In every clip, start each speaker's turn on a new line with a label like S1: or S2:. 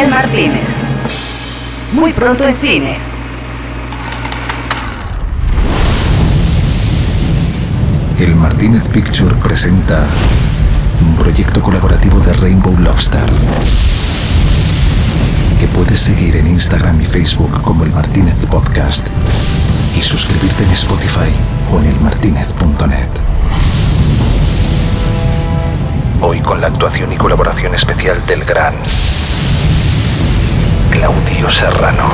S1: El Martínez. Muy pronto en cines.
S2: El Martínez Picture presenta un proyecto colaborativo de Rainbow Lobster que puedes seguir en Instagram y Facebook como El Martínez Podcast y suscribirte en Spotify o en elmartinez.net. Hoy con la actuación y colaboración especial del gran Claudio Serrano.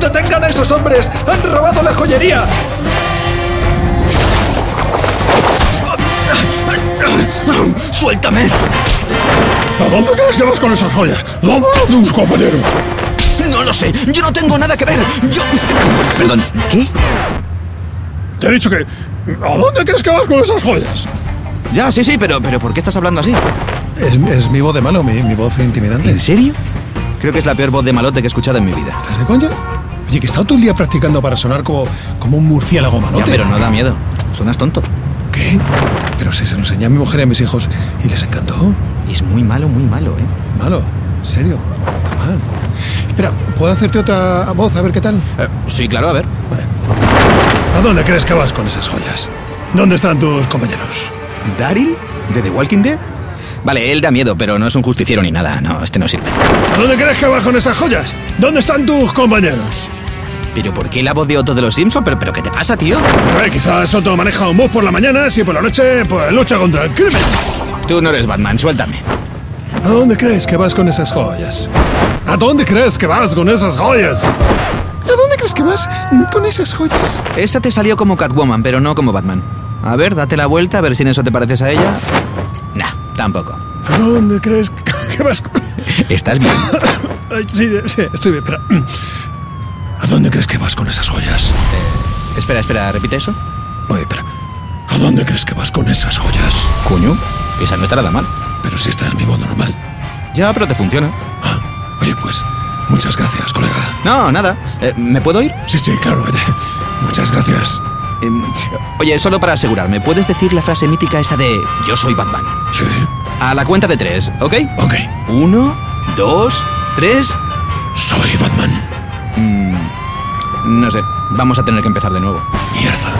S3: ¡Detengan a esos hombres! ¡Han robado la joyería!
S4: ¡Suéltame!
S5: ¿A dónde crees que vas con esas joyas? ¿Dónde a tus compañeros?
S4: No lo sé, yo no tengo nada que ver. Yo... Perdón, ¿qué?
S5: Te he dicho que... ¿A dónde crees que vas con esas joyas?
S4: Ya, sí, sí, pero, pero ¿por qué estás hablando así?
S5: Es, es mi voz de malo, mi, mi voz intimidante.
S4: ¿En serio? Creo que es la peor voz de malote que he escuchado en mi vida.
S5: ¿Estás de coña? Oye, que he estado todo el día practicando para sonar como, como un murciélago
S4: Ya,
S5: malote.
S4: pero no da miedo. Suenas tonto.
S5: ¿Qué? Pero si se lo enseñé a mi mujer y a mis hijos y les encantó.
S4: Es muy malo, muy malo, ¿eh?
S5: Malo, ¿en serio? Está mal. Espera, ¿puedo hacerte otra voz a ver qué tal?
S4: Eh, Sí, claro, a ver.
S5: Vale. ¿A dónde crees que vas con esas joyas? ¿Dónde están tus compañeros?
S4: ¿Daryl? ¿De The Walking Dead? Vale, él da miedo, pero no es un justiciero ni nada. No, este no sirve.
S5: ¿A dónde crees que vas con esas joyas? ¿Dónde están tus compañeros?
S4: ¿Pero por qué la voz de Otto de los Simpsons? ¿Pero, pero qué te pasa, tío?
S5: A ver, quizás Soto maneja un bus por la mañana, si por la noche, pues lucha contra el crimen.
S4: Tú no eres Batman, suéltame.
S5: ¿A dónde crees que vas con esas joyas? ¿A dónde crees que vas con esas joyas? ¿A dónde crees que vas con esas joyas?
S4: Esa te salió como Catwoman, pero no como Batman. A ver, date la vuelta, a ver si en eso te pareces a ella. Nah, tampoco.
S5: ¿A dónde crees que vas con...
S4: ¿Estás bien?
S5: Ay, sí, sí, estoy bien, espera. ¿A dónde crees que vas con esas joyas?
S4: espera, espera, repite eso.
S5: Oye, espera. ¿A dónde crees que vas con esas joyas?
S4: Coño, esa no estará tan mal.
S5: Pero si está en mi modo normal.
S4: Ya, pero te funciona.
S5: Ah, oye, pues, muchas gracias, colega.
S4: No, nada. Eh, ¿Me puedo ir?
S5: Sí, sí, claro, vete. Muchas gracias.
S4: Em, oye, solo para asegurarme, ¿puedes decir la frase mítica esa de Yo soy Batman?
S5: Sí,
S4: A la cuenta de tres, ¿ok?
S5: ok.
S4: Uno, dos, tres.
S5: Soy Batman.
S4: No sé, vamos a tener que empezar de nuevo.
S5: Mierda.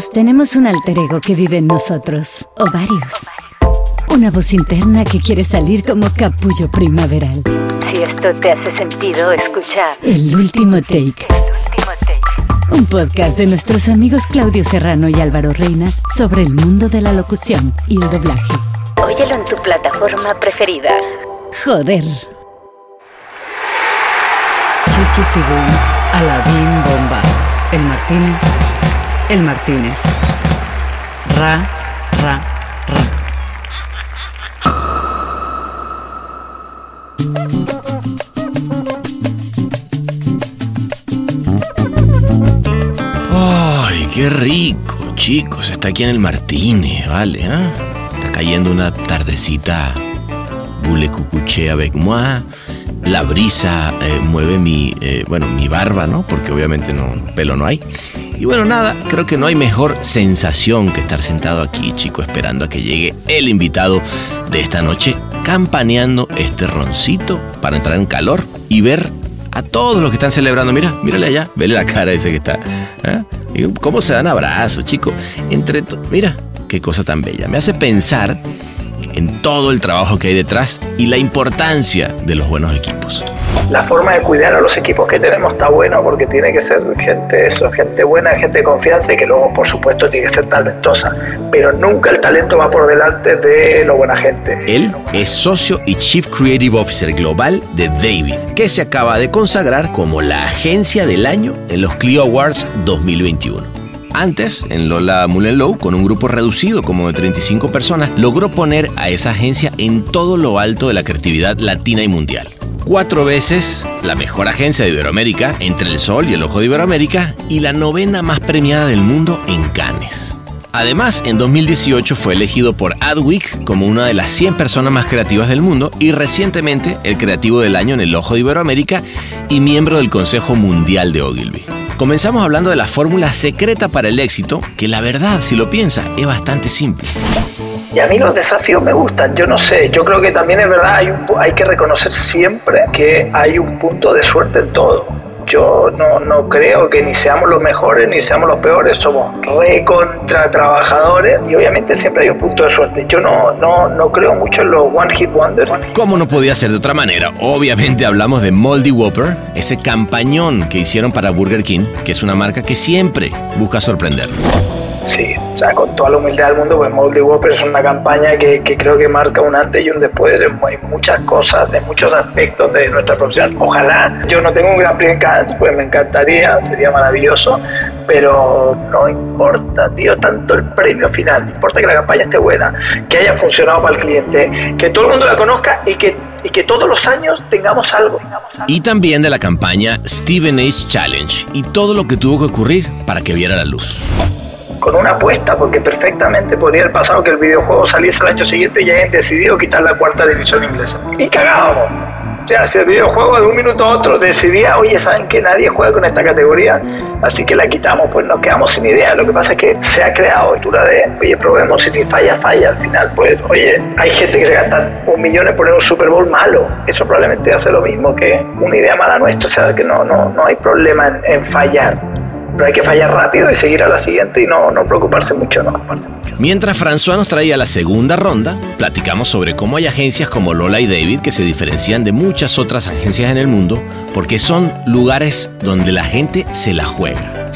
S6: Todos tenemos un alter ego que vive en nosotros, o varios. Una voz interna que quiere salir como capullo primaveral. Si esto te hace sentido, escucha El último take. Un podcast de nuestros amigos Claudio Serrano y Álvaro Reina sobre el mundo de la locución y el doblaje. Óyelo en tu plataforma preferida. Joder.
S1: Chiquitibum, Aladín Bomba. El Martínez. El Martínez. Ra, ra, ra.
S7: Ay, qué rico, chicos. Está aquí en el Martínez, ¿vale? ah? Está cayendo una tardecita bule cucuché avec moi. La brisa eh, mueve mi, eh, bueno, mi barba, ¿no? Porque obviamente no, pelo no hay. Y bueno, nada, creo que no hay mejor sensación que estar sentado aquí, chico, esperando a que llegue el invitado de esta noche, campaneando este roncito para entrar en calor y ver a todos los que están celebrando. Mira, mírale allá, vele la cara ese que está. ¿eh? ¿Cómo se dan abrazos, chico? Entre Mira, qué cosa tan bella. Me hace pensar en todo el trabajo que hay detrás y la importancia de los buenos equipos.
S8: la forma de cuidar a los equipos que tenemos está bueno porque tiene que ser gente eso, gente buena, gente de confianza y que luego por supuesto tiene que ser talentosa, pero nunca el talento va por delante de lo buena gente.
S7: Él es socio y Chief Creative Officer global de David, que se acaba de consagrar como la agencia del año en los Clio Awards 2021. Antes, en Lola Mullenlow, con un grupo reducido como de 35 personas, logró poner a esa agencia en todo lo alto de la creatividad latina y mundial. Cuatro veces la mejor agencia de Iberoamérica, entre el Sol y el Ojo de Iberoamérica, y la novena más premiada del mundo en Cannes. Además, en 2018 fue elegido por Adweek como una de las 100 personas más creativas del mundo y recientemente el creativo del año en el Ojo de Iberoamérica y miembro del Consejo Mundial de Ogilvy. Comenzamos hablando de la fórmula secreta para el éxito, que la verdad, si lo piensa, es bastante simple.
S8: Y a mí los desafíos me gustan, yo no sé, yo creo que también es verdad, hay, hay que reconocer siempre que hay un punto de suerte en todo. Yo no, no creo que ni seamos los mejores ni seamos los peores, somos recontra trabajadores y obviamente siempre hay un punto de suerte. Yo no, no, no creo mucho en los One Hit Wonders.
S7: ¿Cómo no podía ser de otra manera? Obviamente hablamos de Moldy Whopper, ese campañón que hicieron para Burger King, que es una marca que siempre busca sorprendernos.
S8: Sí, con toda la humildad del mundo, pues Moldy Whopper es una campaña que, creo que marca un antes y un después en, muchas cosas, en muchos aspectos de nuestra profesión. Ojalá, yo no tengo un gran Prix en pues me encantaría, sería maravilloso, pero no importa, tío, tanto el premio final, importa que la campaña esté buena, que haya funcionado para el cliente, que todo el mundo la conozca y que, y que todos los años tengamos algo.
S7: Y también de la campaña Steven Age Challenge y todo lo que tuvo que ocurrir para que viera la luz
S8: con una apuesta, porque perfectamente podría haber pasado que el videojuego saliese el año siguiente y hayan decidido quitar la cuarta división inglesa. Y cagábamos. O sea, si el videojuego de un minuto a otro decidía, oye, saben que nadie juega con esta categoría, así que la quitamos, pues nos quedamos sin idea. Lo que pasa es que se ha creado altura de, oye, probemos si falla, falla. Al final, pues, oye, hay gente que se gasta un millón en poner un Super Bowl malo. Eso probablemente hace lo mismo que una idea mala nuestra. O sea, que no, no, no hay problema en fallar pero hay que fallar rápido y seguir a la siguiente y no, no preocuparse mucho, no
S7: Mientras François nos traía la segunda ronda, platicamos sobre cómo hay agencias como Lola y David que se diferencian de muchas otras agencias en el mundo porque son lugares donde la gente se la juega.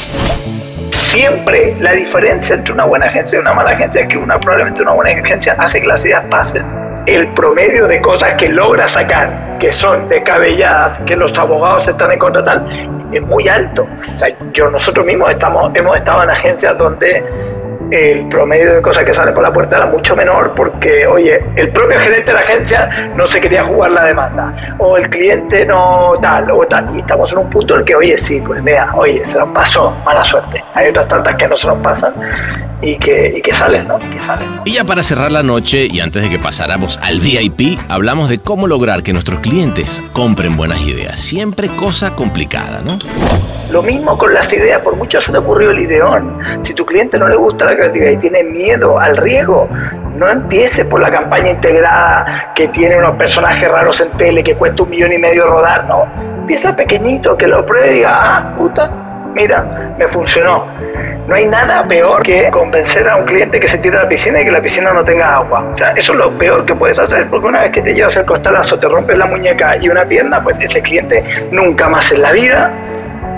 S8: Siempre la diferencia entre una buena agencia y una mala agencia es que una probablemente una buena agencia hace que las ideas pasen. El promedio de cosas que logra sacar, que son descabelladas, que los abogados están en contra tal, es muy alto. O sea, yo nosotros mismos estamos, hemos estado en agencias donde el promedio de cosas que salen por la puerta era mucho menor porque, oye, el propio gerente de la agencia no se quería jugar la demanda, o el cliente no tal, o tal. Y estamos en un punto en el que, oye, sí, pues mira, oye, se nos pasó, mala suerte. Hay otras tantas que no se nos pasan y que, y que salen, ¿no? Que salen,
S7: Y ya para cerrar la noche y antes de que pasáramos al VIP, hablamos de cómo lograr que nuestros clientes compren buenas ideas. Siempre cosa complicada, ¿no?
S8: Lo mismo con las ideas, por mucho se te ocurrió el ideón. Si tu cliente no le gusta la creatividad y tiene miedo al riesgo, no empiece por la campaña integrada que tiene unos personajes raros en tele que cuesta un millón y medio rodar, no. Empieza pequeñito, que lo pruebe y diga, ah, puta, mira, me funcionó. No hay nada peor que convencer a un cliente que se tire a la piscina y que la piscina no tenga agua. O sea, eso es lo peor que puedes hacer, porque una vez que te llevas el costalazo, te rompes la muñeca y una pierna, pues ese cliente nunca más en la vida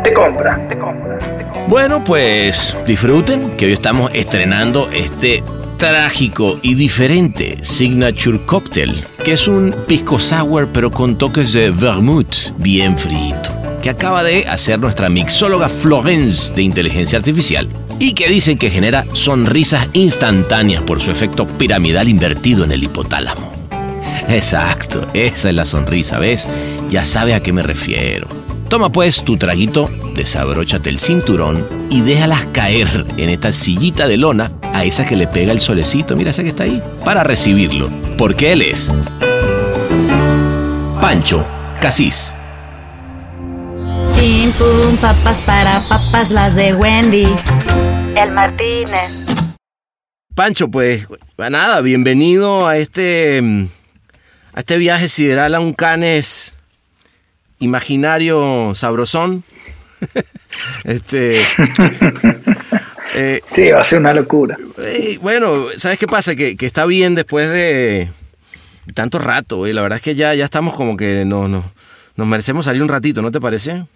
S8: te compra, te compra,
S7: Bueno, pues disfruten que hoy estamos estrenando este trágico y diferente Signature Cocktail, que es un pisco sour pero con toques de vermouth bien frito, que acaba de hacer nuestra mixóloga Florence de inteligencia artificial y que dicen que genera sonrisas instantáneas por su efecto piramidal invertido en el hipotálamo. Exacto, esa es la sonrisa, ¿ves? Ya sabe a qué me refiero. Toma pues tu traguito, desabróchate el cinturón y déjalas caer en esta sillita de lona a esa que le pega el solecito, mira esa que está ahí, para recibirlo, porque él es Pancho Casís.
S6: Pim pum, papas para papas las de Wendy. El Martínez.
S7: Pancho, pues nada, bienvenido a este a este viaje sideral a un canes imaginario sabrosón. este.
S8: Eh, sí, va a ser una locura.
S7: Eh, bueno, ¿sabes qué pasa? Que, está bien después de tanto rato, y la verdad es que ya, ya estamos como que no, no, nos merecemos salir un ratito, ¿no te parece?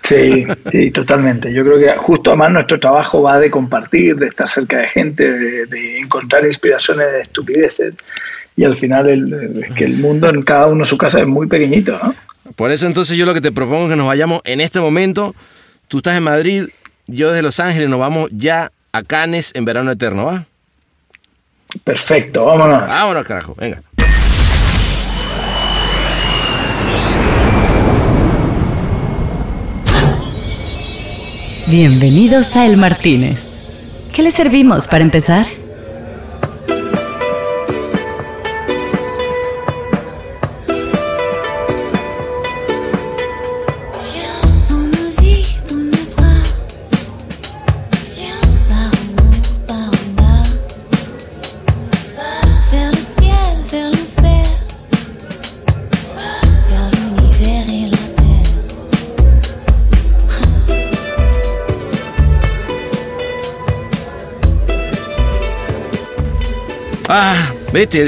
S8: Sí, sí, totalmente. Yo creo que justo además nuestro trabajo va de compartir, de estar cerca de gente, de, de encontrar inspiraciones de estupideces y al final el, que el mundo en cada uno su casa es muy pequeñito, ¿no?
S7: Por eso entonces yo lo que te propongo es que nos vayamos en este momento. Tú estás en Madrid, yo desde Los Ángeles, nos vamos ya a Cannes en verano eterno, ¿va?
S8: Perfecto, vámonos.
S7: Vámonos, carajo, venga.
S6: Bienvenidos a El Martínez. ¿Qué le servimos para empezar?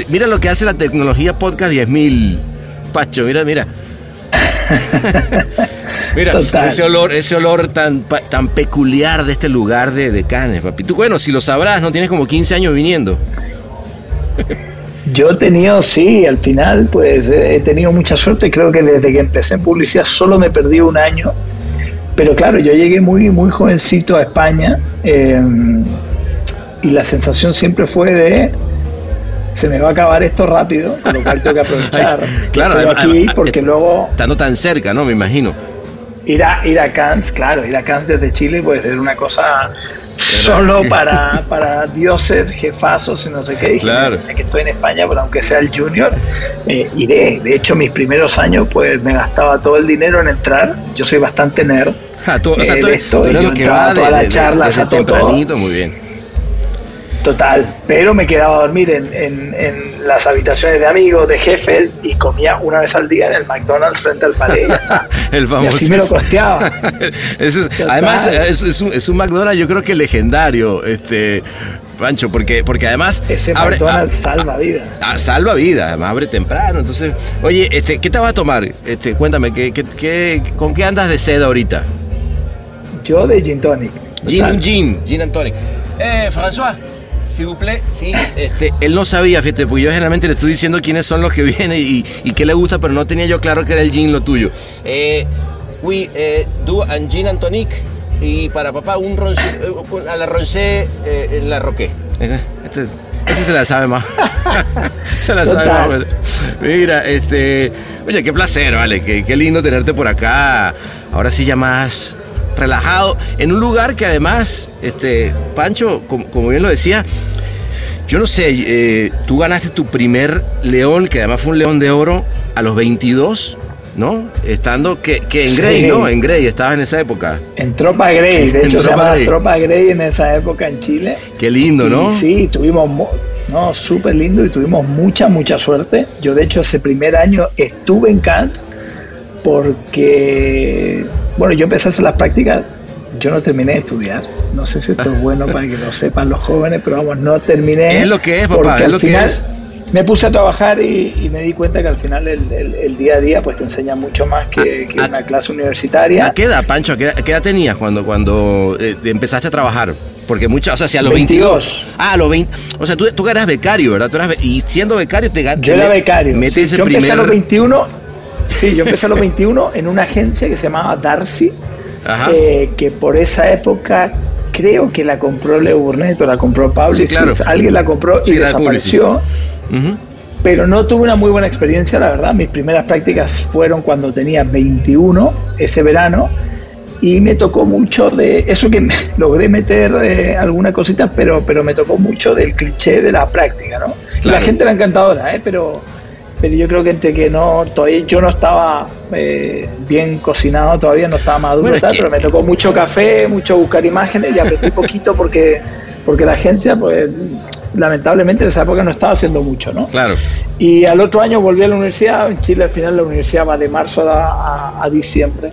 S7: Mira lo que hace la tecnología podcast 10.000. Pacho, mira, mira. mira,
S8: Total.
S7: ese olor, ese olor tan, tan peculiar de este lugar de, de Cannes, papi. Tú, bueno, si lo sabrás, no tienes como 15 años viniendo.
S8: Yo he tenido, sí, al final, pues eh, he tenido mucha suerte. Creo que desde que empecé en publicidad solo me perdí un año. Pero claro, yo llegué muy, muy jovencito a España eh, y la sensación siempre fue de se me va a acabar esto rápido, con lo cual tengo que aprovechar.
S7: Ay, claro, además-
S8: aquí
S7: además-
S8: porque luego
S7: Estando tan cerca, ¿no? Me imagino.
S8: ir a, ir a Cannes, claro, ir a Cannes desde Chile puede ser una cosa solo para, para dioses, jefazos y no sé qué.
S7: Claro.
S8: "Mira que estoy en España, pero aunque sea el junior, eh, iré. De hecho, mis primeros años, pues me gastaba todo el dinero en entrar. Yo soy bastante nerd.
S7: Ah, tú, o sea,
S8: eh,
S7: tú eres,
S8: esto,
S7: tú eres lo que va de, de- de- desde tempranito, muy bien.
S8: Total, pero me quedaba a dormir en, en- en las habitaciones de amigos, de jefes, y comía una vez al día en el McDonald's frente al y está.
S7: El
S8: Y
S7: famoso.
S8: así me lo costeaba.
S7: Es- además, es, es un, es un McDonald's, yo creo que legendario, este. Pancho, porque, porque además.
S8: Ese
S7: abre-
S8: McDonald's salva vidas.
S7: Ah, ah, salva vida, además abre temprano. Entonces, oye, este, ¿qué te vas a tomar? Este, cuéntame, ¿qué, qué, qué- con qué andas de seda ahorita?
S8: Yo de Gin Tonic.
S7: Gin, gin, gin and tonic. Eh, François, vous plaît. Sí, este, él no sabía, fíjate, pues yo generalmente le estoy diciendo quiénes son los que vienen y, y qué le gusta, pero no tenía yo claro que era el gin lo tuyo. Eh, oui, eh, du un gin and tonic y para papá un ronce, eh, a la roncé eh, en la roqué. Este- ese se la sabe más. se la sabe más. Mira, este, oye, qué placer, vale, qué, qué lindo tenerte por acá. Ahora sí ya más relajado, en un lugar que además, este, Pancho, como, como bien lo decía, yo no sé, eh, tú ganaste tu primer león, que además fue un león de oro, a los 22, ¿no? Estando que, que en Grey,
S8: Sí.
S7: ¿no? En Grey, estabas en esa época.
S8: En Tropa Grey, de hecho se llamaba. Tropa Grey en esa época en Chile.
S7: Qué lindo, ¿no?
S8: Y sí, tuvimos, no, súper lindo y tuvimos mucha, mucha suerte. Yo de hecho ese primer año estuve en Cannes porque, bueno, yo empecé a hacer las prácticas, yo no terminé de estudiar. No sé si esto es bueno para que lo sepan los jóvenes, pero vamos, no terminé.
S7: Es lo que es, papá,
S8: porque
S7: es lo que es.
S8: Me puse a trabajar y, y me di cuenta que al final el, el- el día a día pues te enseña mucho más que, que
S7: a-
S8: una clase universitaria.
S7: ¿A qué edad, Pancho? ¿A qué edad, qué edad tenías cuando, cuando eh, empezaste a trabajar? Porque muchas, o sea, si a los
S8: 22.
S7: 22. Ah, a los 20. O sea, tú, tú eras becario, ¿verdad? Tú eras y siendo becario te ganas.
S8: Yo era becario.
S7: Metes
S8: sí.
S7: ese
S8: yo empecé
S7: primer.
S8: a los 21. Sí, yo empecé a los 21 en una agencia que se llamaba Darcy, eh, que por esa época creo que la compró Leo Burnett o la compró Pablo.
S7: Sí, claro.
S8: Alguien la compró y
S7: Sí,
S8: desapareció. Pero no tuve una muy buena experiencia, la verdad. Mis primeras prácticas fueron cuando tenía 21, ese verano, y me tocó mucho de eso que me- logré meter eh, alguna cosita, pero, pero me tocó mucho del cliché de la práctica, ¿no?
S7: Claro.
S8: La gente era encantadora, ¿eh? pero, pero yo creo que entre que no, todavía yo no estaba eh, bien cocinado, todavía no estaba maduro,
S7: Bueno,
S8: tal,
S7: que-
S8: pero me tocó mucho café, mucho buscar imágenes y aprendí poquito porque, porque la agencia, pues lamentablemente en esa época no estaba haciendo mucho, ¿no?
S7: Claro.
S8: Y al otro año volví a la universidad. En Chile al final la universidad va de marzo a, a- a diciembre.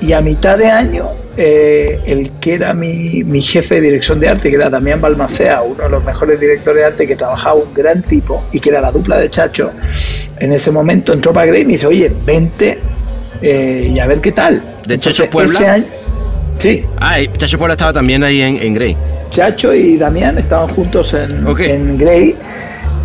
S8: Y a mitad de año, eh, el que era mi, mi jefe de dirección de arte, que era Damián Balmacea, uno de los mejores directores de arte que trabajaba un gran tipo y que era la dupla de Chacho, en ese momento en Tropa Grey me dice, oye, vente eh, y a ver qué tal.
S7: ¿De Chacho Puebla?
S8: ese año- sí,
S7: Ah, y Chacho Puebla estaba también ahí en, en Grey.
S8: Chacho y Damián estaban juntos en, en Grey.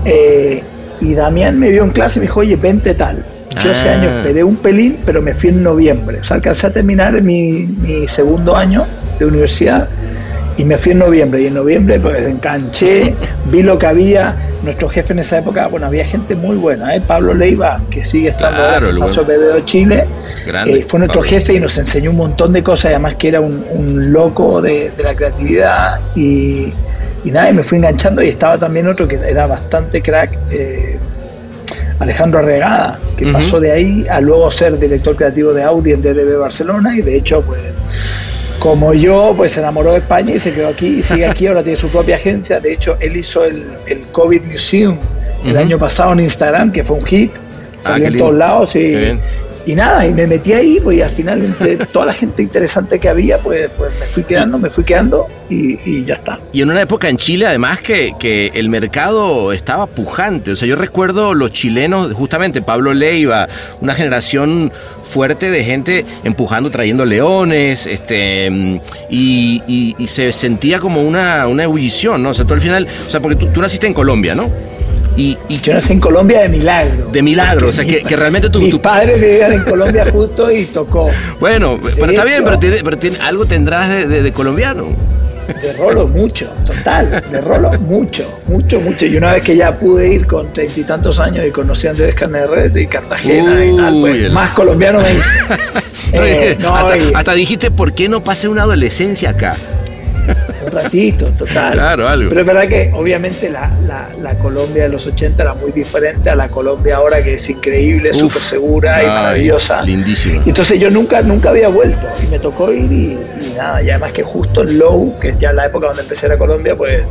S8: eh, y Damián me vio en clase y me dijo, oye, vente tal. Yo ese
S7: Ah.
S8: año esperé un pelín, pero me fui en noviembre. O sea, alcancé a terminar mi, mi segundo año de universidad y me fui en noviembre y en noviembre pues enganché, vi lo que había, nuestro jefe en esa época, bueno, había gente muy buena, ¿eh? Pablo Leiva, que sigue estando
S7: Claro, el
S8: en Paso Chile,
S7: Grande,
S8: eh, fue nuestro
S7: Pablo.
S8: jefe y nos enseñó un montón de cosas, además que era un, un loco de, de la creatividad y, y nada, y me fui enganchando y estaba también otro que era bastante crack, eh, Alejandro Arregada, que pasó de ahí a luego ser director creativo de Audi en DDB Barcelona y de hecho pues como yo, pues se enamoró de España y se quedó aquí y sigue aquí, ahora tiene su propia agencia. De hecho, él hizo el, el COVID Museum el año pasado en Instagram, que fue un hit,
S7: Ah,
S8: salió
S7: qué
S8: en
S7: lindo.
S8: todos lados y. y nada, y me metí ahí, pues y al final entre toda la gente interesante que había, pues, pues me fui quedando, me fui quedando y, y ya está.
S7: Y en una época en Chile, además, que, que el mercado estaba pujante. O sea, yo recuerdo los chilenos, justamente Pablo Leiva, una generación fuerte de gente empujando, trayendo leones, este, mm, y, y- y se sentía como una, una ebullición, ¿no? O sea, tú al final, o sea, porque tú, tú naciste en Colombia, ¿no? Y, y
S8: Yo nací en Colombia de milagro.
S7: de milagro, o sea, que, que realmente tú,
S8: Mis
S7: tú-
S8: padres vivían en Colombia justo y tocó.
S7: Bueno, pero está bien, pero, tiene- pero tiene- algo tendrás de, de- de colombiano.
S8: De rolo mucho, total, de rolo mucho, mucho, mucho. Y una vez que ya pude ir con treinta y tantos años y conocí a Andrés Carnet y Cartagena y tal, pues
S7: el-
S8: más colombiano me hice.
S7: No,
S8: Eh, no,
S7: hasta,
S8: y
S7: hasta dijiste, ¿por qué no pasé una adolescencia acá?
S8: Un ratito, total.
S7: Claro, algo.
S8: Pero es verdad que obviamente la, la- la Colombia de los 80 era muy diferente a la Colombia ahora que es increíble, súper segura y maravillosa.
S7: lindísima.
S8: Entonces yo nunca, nunca había vuelto y me tocó ir y, y nada, y además que justo en Low, que es ya la época donde empecé a ir a Colombia, pues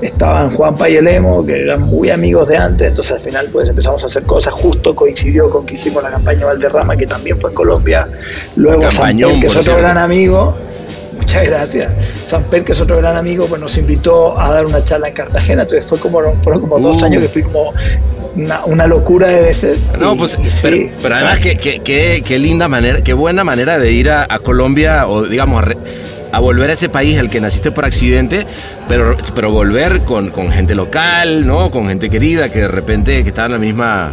S8: estaban Juanpa y el Emo, que eran muy amigos de antes, entonces al final pues empezamos a hacer cosas, justo coincidió con que hicimos la campaña Valderrama, que también fue en Colombia, luego
S7: Campañón,
S8: Samper, que es otro
S7: cierto.
S8: gran amigo, muchas gracias, Samper, que es otro gran amigo, pues nos invitó a dar una charla en Cartagena, entonces fue como, fueron como dos
S7: Uh.
S8: años que fui como una, una locura de veces.
S7: No,
S8: y-
S7: pues,
S8: y sí.
S7: pero, pero además, qué, qué- qué- qué linda manera, qué buena manera de ir a, a Colombia o, digamos, a, re- a volver a ese país al que naciste por accidente, pero, pero volver con, con gente local, ¿no? Con gente querida que de repente que está en la misma.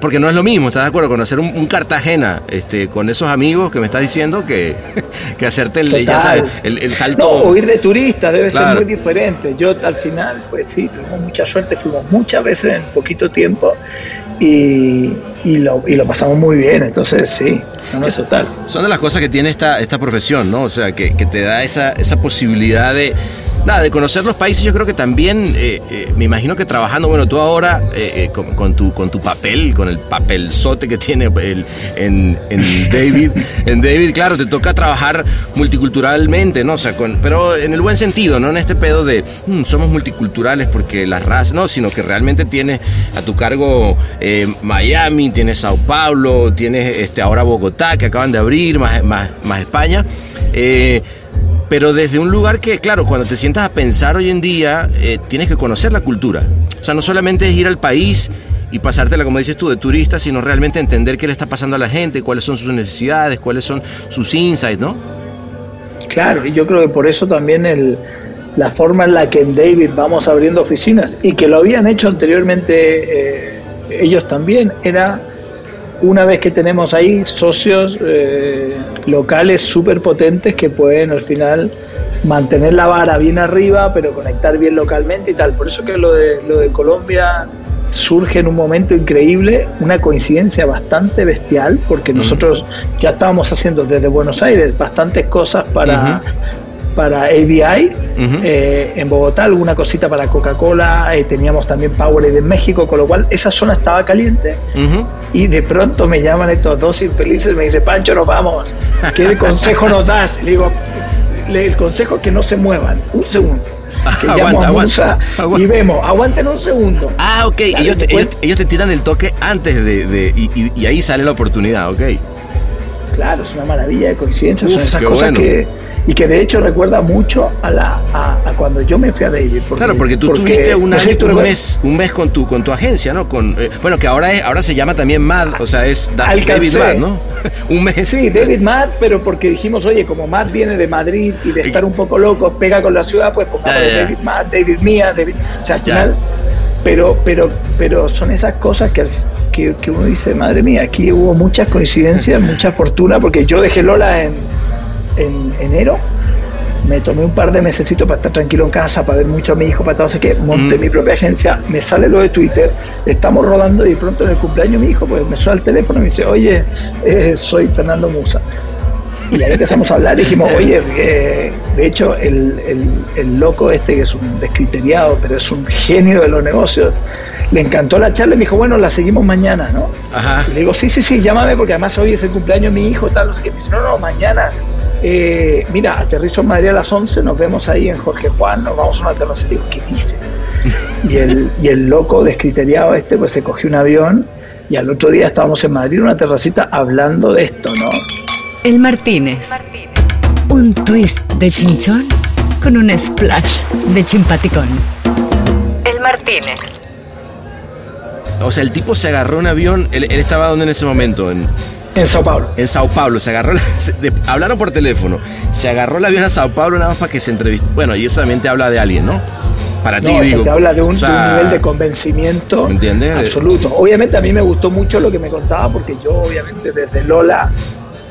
S7: Porque no es lo mismo, ¿estás de acuerdo? Conocer un, un Cartagena este, con esos amigos que me estás diciendo que, que hacerte el, ya sabes, el, el salto.
S8: No, o ir de turista debe
S7: Claro.
S8: ser muy diferente. Yo al final, pues sí, tuvimos mucha suerte, fuimos muchas veces en poquito tiempo y, y lo, y lo pasamos muy bien. Entonces, sí, no,
S7: Eso-
S8: total.
S7: Son de las cosas que tiene esta, esta profesión, ¿no? O sea, que, que te da esa, esa posibilidad de, nada, de conocer los países. Yo creo que también, eh, eh, me imagino que trabajando, bueno, tú ahora eh, eh, con, con tu, con tu papel, con el papelzote que tiene el- en, en David, en David, claro, te toca trabajar multiculturalmente, ¿no? O sea, con, pero en el buen sentido, ¿no? En este pedo de "Mm, somos multiculturales porque las razas, no, sino que realmente tienes a tu cargo eh, Tienes Sao Paulo, tienes este, ahora Bogotá, que acaban de abrir, más España. Eh, pero desde un lugar que, claro, cuando te sientas a pensar hoy en día, eh, tienes que conocer la cultura. O sea, no solamente es ir al país y pasártela, como dices tú, de turista, sino realmente entender qué le está pasando a la gente, cuáles son sus necesidades, cuáles son sus insights, ¿no?
S8: Claro, y yo creo que por eso también el, la forma en la que en David vamos abriendo oficinas y que lo habían hecho anteriormente eh, ellos también, era una vez que tenemos ahí socios eh, locales súper potentes que pueden al final mantener la vara bien arriba, pero conectar bien localmente y tal. Por eso que lo de, lo de Colombia surge en un momento increíble, una coincidencia bastante bestial, porque nosotros ya estábamos haciendo desde Buenos Aires bastantes cosas para, para ABI, eh, en Bogotá alguna cosita para Coca-Cola, eh, teníamos también Powerade en México, con lo cual esa zona estaba caliente
S7: Ujú.
S8: y de pronto me llaman estos dos infelices, me dice, Pancho, nos vamos, ¿qué consejo nos das? Y le digo, "Le- el consejo es que no se muevan, un segundo. Que
S7: Aguanta,
S8: a Musa
S7: aguanta.
S8: y vemos, aguanten un segundo.
S7: Ah, ok.
S8: Claro,
S7: ellos, te,
S8: después-
S7: ellos, ellos te tiran el toque antes de... de- y, y- y ahí sale la oportunidad, ok.
S8: Claro, es una maravilla de coincidencias, son esas cosas
S7: bueno.
S8: que... Y que de hecho recuerda mucho a, la, a, a cuando yo me fui a David. Porque,
S7: Claro, porque tú tuviste un,
S8: no sé
S7: año-
S8: si tú
S7: un mes, un mes con tu, con tu agencia, ¿no? Con, eh, bueno, que ahora es, ahora se llama también MAD, o sea, es Da-. David Mad, ¿no? un mes.
S8: Sí, David Matt, pero porque dijimos, oye, como Matt viene de Madrid y de estar un poco loco, pega con la ciudad, pues pongamos
S7: Ya, ya, ya.
S8: David Matt, David Mía, David. O sea, al final. Pero, pero, pero son esas cosas que, al- que, que uno dice, madre mía, aquí hubo muchas coincidencias, mucha fortuna, porque yo dejé Lola en, en enero me tomé un par de mesecitos para estar tranquilo en casa, para ver mucho a mi hijo, para todo, sé qué, monté
S7: Mm.
S8: mi propia agencia, me sale lo de Twitter, estamos rodando y de pronto en el cumpleaños de mi hijo, pues me suena el teléfono y me dice, oye, eh, soy Fernando Musa. Y ahí empezamos a hablar y dijimos, oye, eh, de hecho, el, el- el loco este, que es un descriteriado, pero es un genio de los negocios, le encantó la charla y me dijo, bueno, la seguimos mañana, ¿no?
S7: Ajá.
S8: Y le digo, sí, sí, sí, llámame porque además hoy es el cumpleaños de mi hijo, tal, no sé qué. Me dice, no, no, mañana. Eh, mira, aterrizo en Madrid a las 11, nos vemos ahí en Jorge Juan, nos vamos a una terraza. Y digo, ¿qué dice? Y el, y el loco descriteriado este, pues se cogió un avión y al otro día estábamos en Madrid en una terracita hablando de esto, ¿no?
S6: El Martínez. Un twist de chinchón con un splash de chimpaticón. El Martínez.
S7: O sea, el tipo se agarró un avión. Él, él estaba donde en ese momento? En,
S8: En Sao Paulo.
S7: en Sao Paulo. Se agarró. se- de- hablaron por teléfono. Se agarró el avión a Sao Paulo nada más para que se entreviste. Bueno, y eso solamente habla de alguien, ¿no? Para ti,
S8: No,
S7: digo.
S8: te habla de un,
S7: o sea,
S8: de un nivel de convencimiento
S7: ¿me entiendes?
S8: absoluto. Obviamente a mí me gustó mucho lo que me contaba porque yo obviamente desde Lola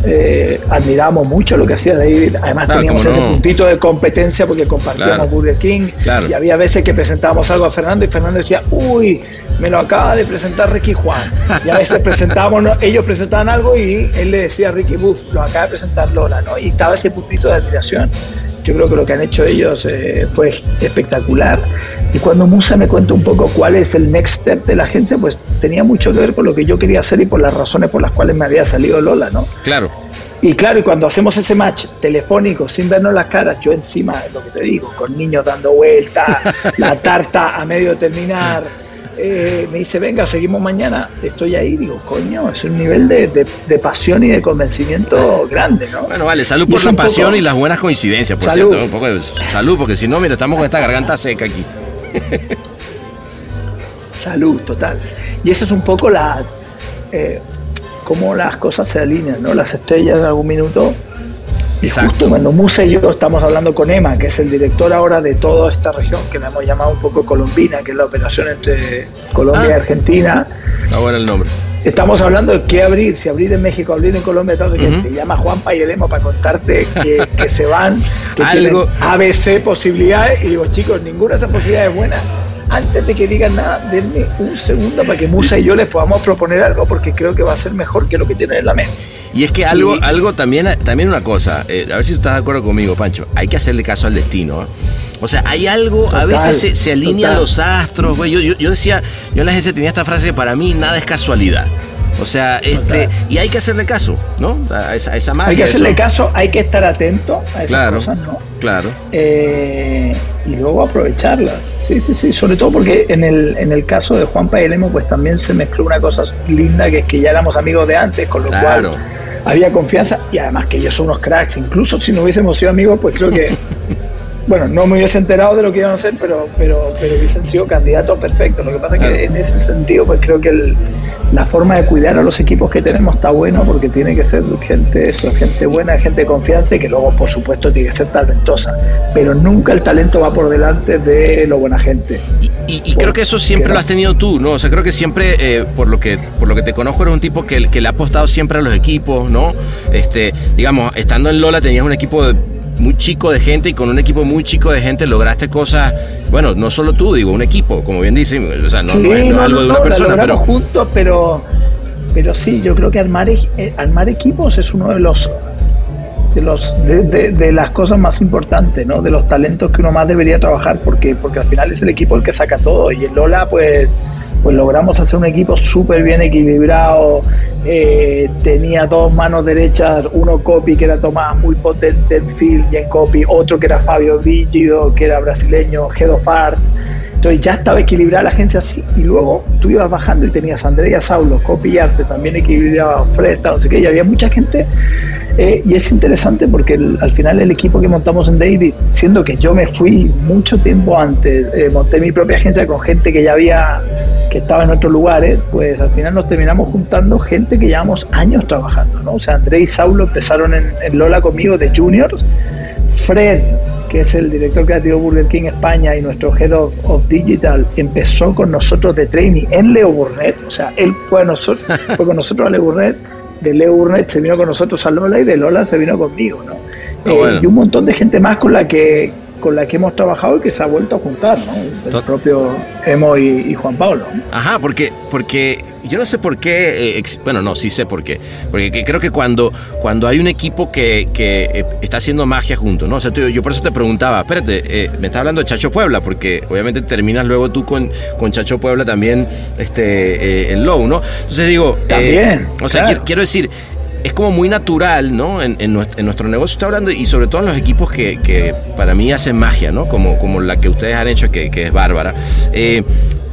S8: eh, admiramos mucho lo que hacía David. Además
S7: Claro,
S8: teníamos ese
S7: no.
S8: puntito de competencia porque compartíamos
S7: Claro.
S8: Burger King
S7: Claro.
S8: y había veces que presentábamos algo a Fernando y Fernando decía, uy, me lo acaba de presentar Ricky Juan. Y a veces presentábamos, ¿no? ellos presentaban algo y él le decía a Ricky, Buff, lo acaba de presentar Lola, ¿no? Y estaba ese puntito de admiración. Yo creo que lo que han hecho ellos eh, fue espectacular. Y cuando Musa me cuenta un poco cuál es el next step de la agencia, pues tenía mucho que ver con lo que yo quería hacer y por las razones por las cuales me había salido Lola, ¿no?
S7: Claro.
S8: Y claro, y cuando hacemos ese match telefónico sin vernos las caras, yo encima, lo que te digo, con niños dando vueltas, la tarta a medio terminar, eh, me dice, venga, seguimos mañana, estoy ahí, digo, coño, es un nivel de, de- de pasión y de convencimiento grande, ¿no?
S7: Bueno, vale, salud por la pasión
S8: poco-
S7: y las buenas coincidencias, por
S8: Salud.
S7: cierto. Un poco de salud, porque si no, mira, estamos con esta garganta seca aquí.
S8: Salud, total. Y esa es un poco la eh, cómo las cosas se alinean, ¿no? Las estrellas en algún minuto. Y
S7: Exacto.
S8: justo cuando Musa y yo estamos hablando con Emma, que es el director ahora de toda esta región, que la hemos llamado un poco Colombina, que es la operación entre Colombia y
S7: Ah.
S8: Argentina.
S7: Bueno el nombre.
S8: Estamos hablando de qué abrir, si abrir en México, abrir en Colombia, tal, que te llama Juanpa y el Emo para contarte que, que se van, que
S7: Algo-
S8: ABC posibilidades, y digo, chicos, ninguna de esas posibilidades es buena. Antes de que digan nada, denme un segundo para que Musa y yo les podamos proponer algo, porque creo que va a ser mejor que lo que tienen en la mesa.
S7: Y es que algo, algo también, también una cosa, eh, a ver si tú estás de acuerdo conmigo, Pancho, hay que hacerle caso al destino. ¿eh? O sea, hay algo, a veces se, se alinean
S8: total.
S7: los astros, güey. Yo, yo, yo decía, yo en la agencia tenía esta frase que para mí nada es casualidad. O sea, este,
S8: Total.
S7: y hay que hacerle caso, ¿no? A esa, a esa magia.
S8: hay que hacerle
S7: eso.
S8: caso, hay que estar atento a esas
S7: Claro,
S8: cosas, ¿no?
S7: claro.
S8: Eh, y luego aprovecharlas. Sí, sí, sí. Sobre todo porque en el, en el caso de Juanpa y el Emo, pues también se mezcló una cosa linda, que es que ya éramos amigos de antes, con lo
S7: Claro.
S8: cual había confianza y además que ellos son unos cracks. Incluso si no hubiésemos sido amigos, pues creo que, bueno, no me hubiese enterado de lo que iban a hacer, pero, pero, pero hubiesen sido candidatos perfectos. Lo que pasa es que en ese sentido, pues creo que el- la forma de cuidar a los equipos que tenemos está bueno porque tiene que ser gente, eso, gente buena, gente de confianza y que luego, por supuesto, tiene que ser talentosa. Pero nunca el talento va por delante de lo buena gente.
S7: Y, y creo que eso siempre lo has tenido tú, ¿no? O sea, creo que siempre, eh, por lo que por lo que te conozco, eres un tipo que, que le ha apostado siempre a los equipos, ¿no? Este, digamos, estando en Lola tenías un equipo de- muy chico de gente y con un equipo muy chico de gente lograste cosas, bueno, no solo tú, digo, un equipo, como bien dicen, o sea, no,
S8: Sí,
S7: no es, no es
S8: no,
S7: algo de una persona, pero
S8: juntos, pero, pero sí, yo creo que armar, eh, armar equipos es uno de los de los de, de- de las cosas más importantes, ¿no? De los talentos que uno más debería trabajar, porque porque al final es el equipo el que saca todo y en Lola, pues pues logramos hacer un equipo súper bien equilibrado. eh, tenía dos manos derechas, uno copy que era Tomás muy potente en field y en copy, otro que era Fabio Vígido, que era brasileño, Head of Art. Entonces ya estaba equilibrada la agencia así. Y luego tú ibas bajando y tenías a Andrea Saulo, copy y arte, también equilibrado, Fred, tal, no sé qué, y había mucha gente. eh, y es interesante porque al final el equipo que montamos en David, siendo que yo me fui mucho tiempo antes, eh, monté mi propia agencia con gente que ya había, que estaba en otros lugares, pues al final nos terminamos juntando gente que llevamos años trabajando, ¿no? O sea, André y Saulo empezaron en, en Lola conmigo de juniors, Fred, que es el director creativo Burger King España y nuestro Head of, of Digital, empezó con nosotros de training en Leo Burnett. O sea, él fue, a nosotros, fue con nosotros a Leo Burnett, de Leo Burnett se vino con nosotros a Lola y de Lola se vino conmigo, ¿no?
S7: Ah,
S8: eh, y un montón de gente más con la que con la que hemos trabajado y que se ha vuelto a juntar, ¿no? El propio Emo y, y Juan Pablo. ¿no?
S7: Ajá, porque, porque yo no sé por qué, eh, ex- bueno, no, sí sé por qué. Porque que- creo que cuando, cuando hay un equipo que, que, eh, está haciendo magia junto, ¿no? O sea, tú- yo por eso te preguntaba, espérate, eh, me estás hablando de Chacho Puebla, porque obviamente terminas luego tú con, con Chacho Puebla también este, eh, en Low, ¿no? Entonces digo,
S8: También,
S7: o sea,
S8: claro.
S7: quiero, quiero decir, es como muy natural, ¿no? En, en nuestro, negocio está hablando y sobre todo en los equipos que, que para mí hacen magia, ¿no? Como, como la que ustedes han hecho, que, que es bárbara. Eh,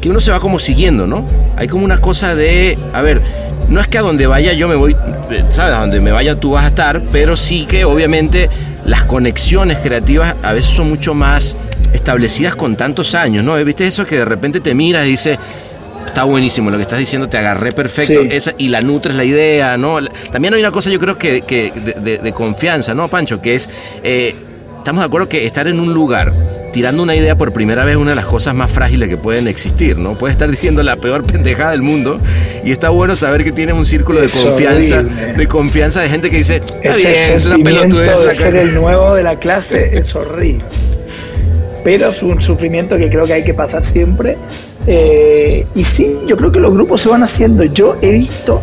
S7: que uno se va como siguiendo, ¿no? Hay como una cosa de, a ver, no es que a donde vaya yo me voy, eh, ¿sabes? A donde me vaya tú vas a estar, pero sí que obviamente las conexiones creativas a veces son mucho más establecidas con tantos años, ¿no? ¿Viste eso que de repente te miras y dices, está buenísimo lo que estás diciendo, te agarré perfecto
S8: Sí.
S7: esa, y la nutres la idea, ¿no? También hay una cosa yo creo que, que de, de- de confianza, ¿no, Pancho? Que es, eh, estamos de acuerdo que estar en un lugar tirando una idea por primera vez es una de las cosas más frágiles que pueden existir, ¿no? Puedes estar diciendo la peor pendejada del mundo y está bueno saber que tienes un círculo de
S8: Es
S7: confianza,
S8: horrible.
S7: de confianza de gente que dice, está
S8: Ese
S7: bien, es una pelotudez.
S8: de ser
S7: ca-".
S8: el nuevo de la clase es horrible. Pero es un sufrimiento que creo que hay que pasar siempre. Eh, y sí, yo creo que los grupos se van haciendo. Yo he visto,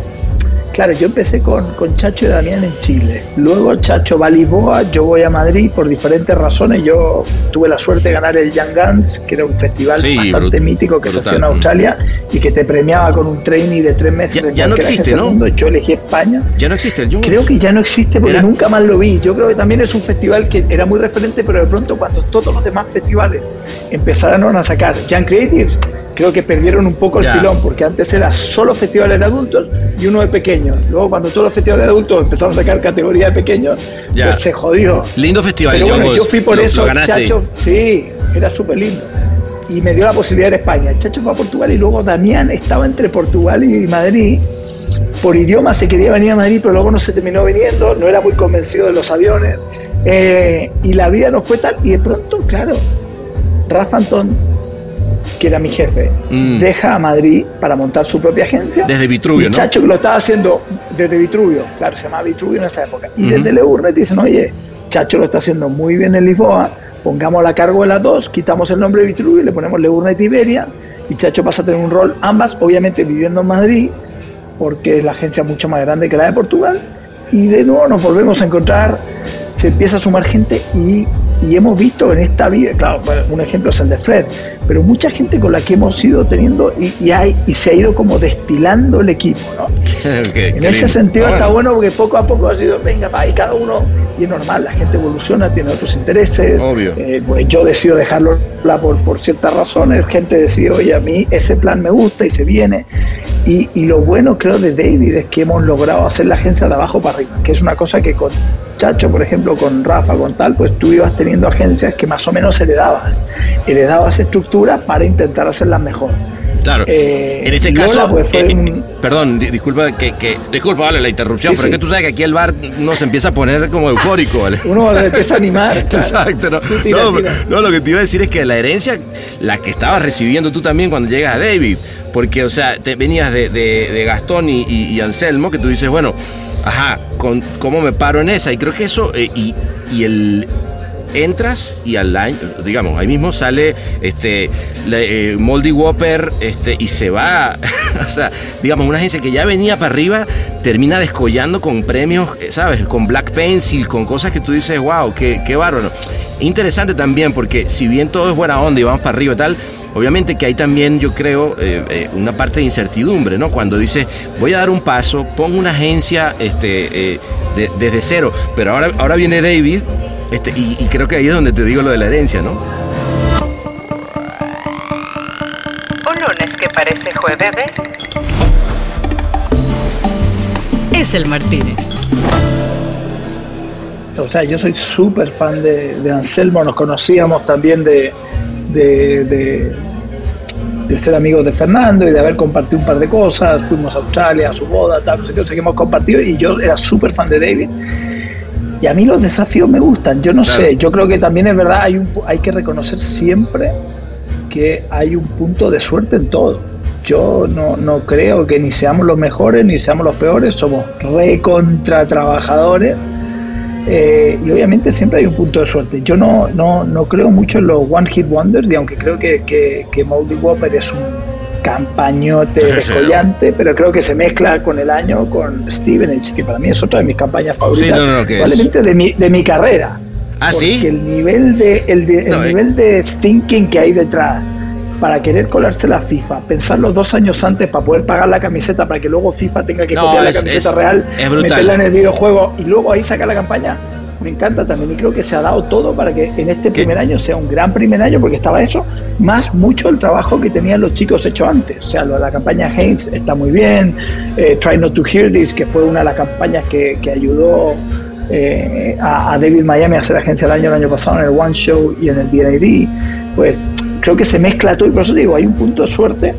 S8: claro, yo empecé con, con Chacho y Damián en Chile. Luego Chacho va a Lisboa, yo voy a Madrid por diferentes razones. Yo tuve la suerte de ganar el Young Guns, que era un festival
S7: Sí,
S8: bastante mítico que se hacía en Australia y que te premiaba con un trainee de tres meses.
S7: Ya-
S8: en
S7: ya no existe, ¿no?
S8: mundo. Yo elegí España.
S7: Ya no existe el Young
S8: Creo que ya no existe porque
S7: Era-
S8: nunca más lo vi. Yo creo que también es un festival que era muy referente, pero de pronto cuando todos los demás festivales empezaron a sacar Young Creatives, creo que perdieron un poco el
S7: Ya.
S8: filón, porque antes era solo festivales de adultos y uno de pequeños. Luego cuando todos los festivales de adultos empezaron a sacar categoría de pequeños, pues se jodió.
S7: Lindo festival,
S8: Pero bueno, yo fui por
S7: Lo-
S8: eso,
S7: lo.
S8: Chacho, sí, era súper lindo. Y me dio la posibilidad de ir a España. Chacho fue a Portugal y luego Damián estaba entre Portugal y Madrid. Por idioma se quería venir a Madrid, pero luego no se terminó viniendo, no era muy convencido de los aviones. Eh, y la vida no fue tal. Y de pronto, claro, Rafa Antón, que era mi jefe,
S7: Mm.
S8: deja a Madrid para montar su propia agencia.
S7: Desde Vitruvio, ¿no?
S8: Chacho, que lo estaba haciendo desde Vitruvio, claro, se llamaba Vitruvio en esa época. Y
S7: Ujú.
S8: desde Leurnet dicen, oye, Chacho lo está haciendo muy bien en Lisboa, pongámosla a cargo de las dos, quitamos el nombre de Vitruvio y le ponemos Leurnet Iberia. Y Chacho pasa a tener un rol, ambas, obviamente viviendo en Madrid, porque es la agencia mucho más grande que la de Portugal. Y de nuevo nos volvemos a encontrar, se empieza a sumar gente y, y hemos visto en esta vida, claro, bueno, un ejemplo es el de Fred, pero mucha gente con la que hemos ido teniendo y, y, hay, y se ha ido como destilando el equipo, ¿no?
S7: Qué-
S8: En ese
S7: lindo.
S8: sentido
S7: Ah,
S8: está bueno porque poco a poco ha sido, venga, va, y cada uno, y es normal, la gente evoluciona, tiene otros intereses.
S7: Obvio.
S8: Eh, pues yo decido dejarlo por, por ciertas razones, gente decide, oye, a mí ese plan me gusta y se viene. Y, y lo bueno, creo, de David es que hemos logrado hacer la agencia de abajo para arriba, que es una cosa que con Chacho, por ejemplo, con Rafa, con tal, pues tú ibas teniendo agencias que más o menos heredabas. Heredabas estructuras para intentar hacerlas mejor.
S7: Claro.
S8: Eh,
S7: en este
S8: Lola,
S7: caso,
S8: pues,
S7: eh,
S8: un-
S7: eh, perdón, di- disculpa que, que- disculpa, vale, la interrupción,
S8: Sí,
S7: pero
S8: sí.
S7: que tú sabes que aquí el bar no se empieza a poner como eufórico, ¿vale?
S8: Uno se empieza a animar. claro.
S7: Exacto, no,
S8: tira,
S7: no,
S8: tira.
S7: no, lo que te iba a decir es que la herencia, la que estabas recibiendo tú también cuando llegas a David, porque, o sea, te venías de, de- de Gastón y, y- y Anselmo, que tú dices, bueno, ajá, con, ¿cómo me paro en esa? Y creo que eso, eh, y, y el entras y al año, digamos, ahí mismo sale este eh, Moldy Whopper este, y se va, o sea, digamos, una agencia que ya venía para arriba termina descollando con premios, eh, ¿sabes? Con Black Pencil, con cosas que tú dices, wow, qué, qué bárbaro. Interesante también porque si bien todo es buena onda y vamos para arriba y tal, Obviamente que hay también, yo creo, eh, una parte de incertidumbre, ¿no? Cuando dice, voy a dar un paso, pongo una agencia este, de- desde cero, pero ahora, ahora viene David, este, y, y creo que ahí es donde te digo lo de la herencia, ¿no?
S1: Un lunes que parece jueves.
S6: Es el Martínez.
S8: O sea, yo soy súper fan de, de Anselmo, nos conocíamos también de, de, de- de ser amigos de Fernando y de haber compartido un par de cosas, fuimos a Australia, a su boda, tal, no sé qué, o sea, que hemos compartido y yo era súper fan de David. Y a mí los desafíos me gustan, yo no
S7: Claro.
S8: sé, yo creo que también es verdad, hay, un, hay que reconocer siempre que hay un punto de suerte en todo. Yo no, no creo que ni seamos los mejores ni seamos los peores, somos recontra trabajadores Eh, y obviamente siempre hay un punto de suerte. Yo no, no, no creo mucho en los One Hit Wonders, y aunque creo que, que, que Moldy Whopper es un campañote descollante, pero creo que se mezcla con el año con Steven que para mí es otra de mis campañas favoritas, probablemente de mi, de mi carrera.
S7: ¿Ah, sí?
S8: el nivel de, el, de, el
S7: No, eh.
S8: nivel de thinking que hay detrás para querer colarse la FIFA, pensarlo dos años antes para poder pagar la camiseta para que luego FIFA tenga que copiar la camiseta
S7: es-
S8: real,
S7: es
S8: meterla en el videojuego y luego ahí sacar la campaña. Me encanta también y creo que se ha dado todo para que en este primer año sea un gran primer año porque estaba eso, más mucho el trabajo que tenían los chicos hecho antes. O sea, la campaña Haynes está muy bien, eh, Try Not to Hear This, que fue una de las campañas que, que ayudó eh, a, a David Miami a hacer agencia del año el año pasado en el One Show y en el DND, pues creo que se mezcla todo y por eso digo, hay un punto de suerte,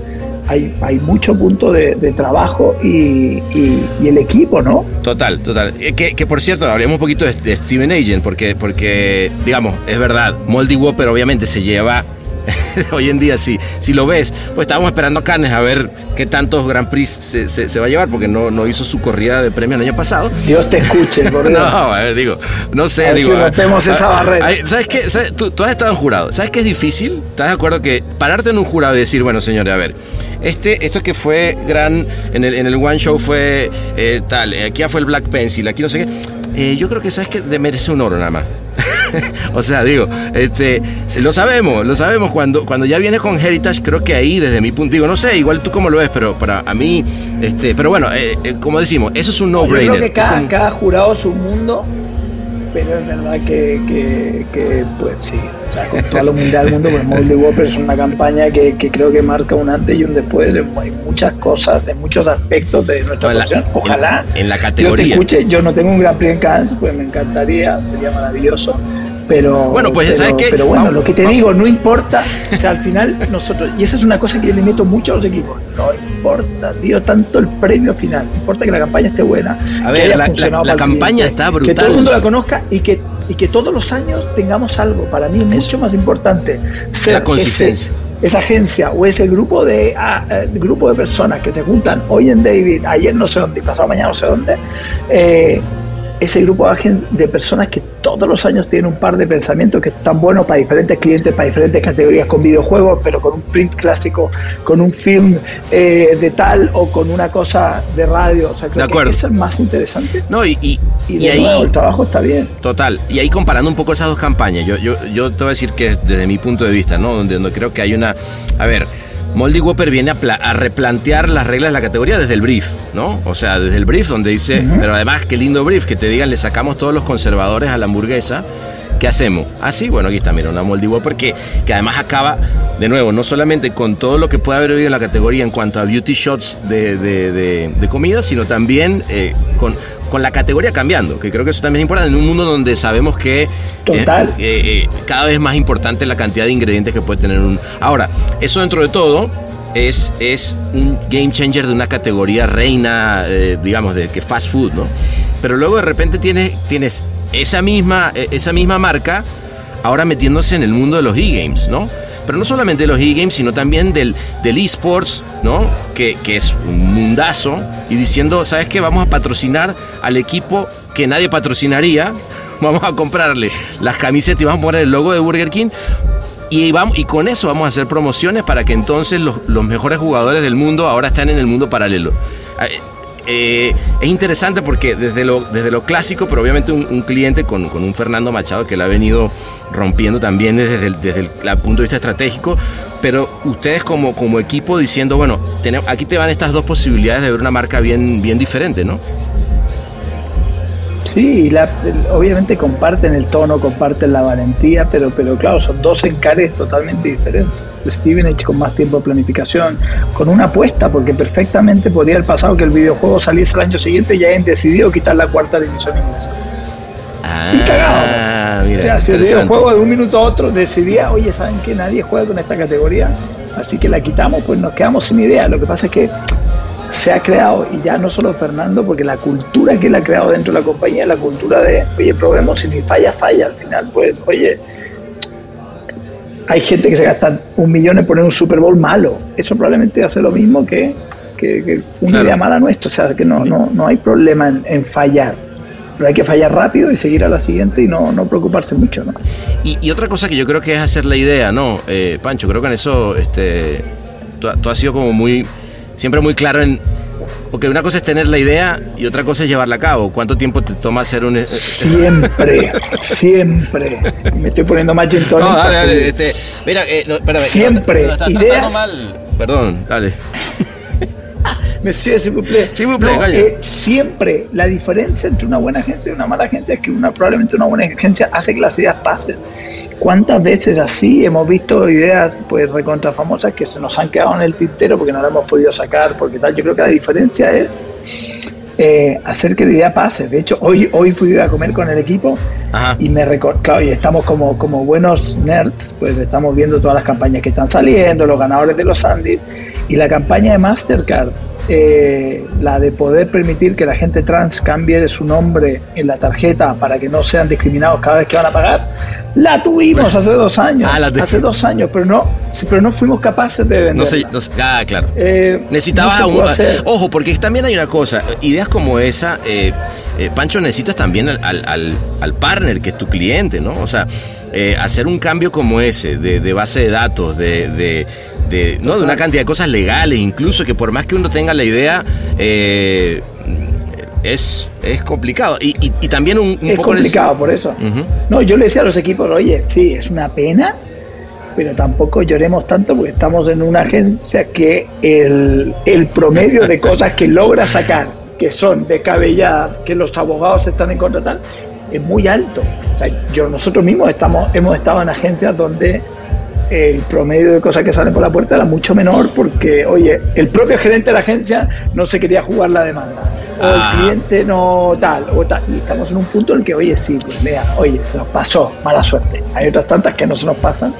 S8: hay, hay mucho punto de, de trabajo y, y- y el equipo, ¿no?
S7: Total, total. Eh, Que, que, por cierto, hablemos un poquito de, Steven Agent, porque, porque, digamos, es verdad, Moldy Whopper obviamente se lleva. Hoy en día, si, si lo ves, pues estábamos esperando a Cannes a ver qué tantos Grand Prix se, se- se va a llevar, porque no, no hizo su corrida de premio el año pasado.
S8: Dios te escuche, por.
S7: No, a ver, digo, no sé,
S8: A ver
S7: digo.
S8: si rompemos esa barrera.
S7: ¿Sabes qué? ¿Sabes? Tú, tú has estado en jurado. ¿Sabes qué es difícil? ¿Estás de acuerdo que pararte en un jurado y decir, bueno, señores, a ver, este, esto que fue gran, en el, en el One Show fue eh, tal, eh, aquí ya fue el Black Pencil, aquí no sé qué. Eh, yo creo que sabes que merece un oro nada más. o sea, digo, este, lo sabemos, lo sabemos. Cuando, cuando ya viene con Heritage, creo que ahí, desde mi punto, digo, no sé, igual tú cómo lo ves, pero para a mí, este, pero bueno, eh, eh, como decimos, eso es un
S8: Yo
S7: no-brainer.
S8: creo que cada, jurado es un mundo, pero es verdad que, que, que, pues sí, o sea, con toda la humildad del mundo, pues Moldy Whopper es una campaña que, que creo que marca un antes y un después de mu- muchas cosas, de muchos aspectos de nuestra
S7: No,
S8: profesión. Ojalá
S7: en- en la
S8: Dios te
S7: categoría.
S8: escuche, yo no tengo un Gran Prix en Cannes, pues me encantaría, sería maravilloso. Pero,
S7: Bueno, pues,
S8: pero,
S7: ¿sabes qué?
S8: pero bueno,
S7: Vamos-
S8: lo que te
S7: vamos-
S8: digo, no importa. O sea, al final nosotros, y esa es una cosa que yo le meto mucho a los equipos, no importa, tío, tanto el premio final, importa que la campaña esté buena.
S7: A
S8: que
S7: ver,
S8: haya
S7: la-
S8: funcionado
S7: la- campaña
S8: cliente,
S7: está
S8: Que todo
S7: brutal.
S8: el mundo la conozca y que, y que todos los años tengamos algo. Para mí es mucho más importante ser
S7: La consistencia.
S8: ese- esa agencia o ese grupo de, ah, eh, grupo de personas que se juntan hoy en David, ayer no sé dónde pasado mañana no sé dónde, eh, ese grupo de, personas que todos los años tienen un par de pensamientos que están buenos para diferentes clientes, para diferentes categorías, con videojuegos, pero con un print clásico, con un film eh, de tal o con una cosa de radio. O sea, creo
S7: De acuerdo.
S8: que eso es más interesante.
S7: No, y, y,
S8: Y
S7: y
S8: de
S7: ahí.
S8: nuevo, el trabajo está bien.
S7: Total, y ahí comparando un poco esas dos campañas, yo, yo, yo te voy a decir que desde mi punto de vista, ¿no? Donde, donde creo que hay una... A ver, Moldy Whopper viene a, pla- a replantear las reglas de la categoría desde el brief, ¿no? O sea, desde el brief donde dice, pero además qué lindo brief, que te digan, le sacamos todos los conservadores a la hamburguesa, ¿qué hacemos? Ah, sí, bueno, aquí está, mira, una Moldy Whopper que, además acaba, de nuevo, no solamente con todo lo que puede haber habido en la categoría en cuanto a beauty shots de, de, de- de comida, sino también eh, con, con la categoría cambiando, que creo que eso también es importante en un mundo donde sabemos que
S8: Total.
S7: eh, eh, cada vez es más importante la cantidad de ingredientes que puede tener un... Ahora, eso dentro de todo es, es un game changer de una categoría reina, eh, digamos, de que fast food, ¿no? Pero luego de repente tienes, tienes esa, misma, eh, esa misma marca ahora metiéndose en el mundo de los e-games, ¿no? Pero no solamente de los e-games, sino también del, del esports, ¿no? Que, que es un mundazo. Y diciendo, ¿sabes qué? Vamos a patrocinar al equipo que nadie patrocinaría. Vamos a comprarle las camisetas y vamos a poner el logo de Burger King. Y, y con eso vamos a hacer promociones para que entonces los, los mejores jugadores del mundo ahora están en el mundo paralelo. Eh, es interesante porque desde lo, desde lo clásico, pero obviamente un, cliente con, con un Fernando Machado que la ha venido rompiendo también desde el, desde el, punto de vista estratégico, pero ustedes como, como equipo diciendo, bueno, tenemos, aquí te van estas dos posibilidades de ver una marca bien, bien diferente, ¿no?
S8: Sí, obviamente comparten el tono, comparten la valentía, pero, pero claro, son dos encares totalmente diferentes. Stevenage con más tiempo de planificación, con una apuesta, porque perfectamente podría haber pasado que el videojuego saliese el año siguiente y ya hayan decidido quitar la cuarta división inglesa. Y cagado.
S7: Ah,
S8: O
S7: mira,
S8: sea, si el videojuego de un minuto a otro decidía, oye, ¿saben que nadie juega con esta categoría? Así que la quitamos, pues nos quedamos sin idea. Lo que pasa es que se ha creado, y ya no solo Fernando, porque la cultura que él ha creado dentro de la compañía la cultura de, oye, probemos y si falla, falla. Al final, pues, oye, hay gente que se gasta un millón en poner un Super Bowl malo. Eso probablemente hace lo mismo que, que- que una
S7: Claro.
S8: idea mala nuestra. O sea, que no, no, no hay problema en, en fallar. pero hay que fallar rápido y seguir a la siguiente y no, no preocuparse mucho, ¿no?
S7: Y, otra cosa que yo creo que es hacer la idea, ¿no? Eh, Pancho, creo que en eso este, tú, has sido como muy, siempre muy claro en, porque una cosa es tener la idea y otra cosa es llevarla a cabo. ¿Cuánto tiempo te toma hacer un... Eh,
S8: siempre, siempre. Me estoy poniendo más No, dale, dale, este, mira, eh, no, espérame. Siempre. No, ideas...
S7: mal. Perdón, dale.
S8: Monsieur, s'il vous plaît. Eh, siempre la diferencia entre una buena agencia y una mala agencia es que una probablemente una buena agencia hace que las ideas pasen. ¿Cuántas veces así hemos visto ideas pues recontra famosas que se nos han quedado en el tintero porque no las hemos podido sacar? Porque tal, yo creo que la diferencia es eh, hacer que la idea pase. De hecho, hoy, hoy fui a comer con el equipo y me claro, y estamos como, como buenos nerds, pues estamos viendo todas las campañas que están saliendo, los ganadores de los Andes y la campaña de Mastercard eh, la de poder permitir que la gente trans cambie su nombre en la tarjeta para que no sean discriminados cada vez que van a pagar, la tuvimos hace dos años. Ah, hace dos años, pero no, pero no fuimos capaces de venderla. No sé,
S7: ah, claro. Eh, necesitabas un, Ojo, porque también hay una cosa, ideas como esa, eh, Pancho, necesitas también al, partner, que es tu cliente, ¿no? O sea, hacer un cambio como ese, de, base de datos, de de, ¿no? de una cantidad de cosas legales, incluso que por más que uno tenga la idea, eh, es, es complicado. Y, y, también un,
S8: es complicado por eso. No, yo le decía a los equipos, oye, sí, es una pena, pero tampoco lloremos tanto porque estamos en una agencia que el, el promedio de cosas que logra sacar, que son de cabellada, que los abogados están en contra tal, es muy alto. O sea, yo, nosotros mismos estamos, hemos estado en agencias donde el promedio de cosas que salen por la puerta era mucho menor porque, oye, el propio gerente de la agencia no se quería jugar la demanda. O el ah. cliente no tal, o tal. Y estamos en un punto en el que, oye, sí, pues vea, oye, se nos pasó, mala suerte. Hay otras tantas que no se nos pasan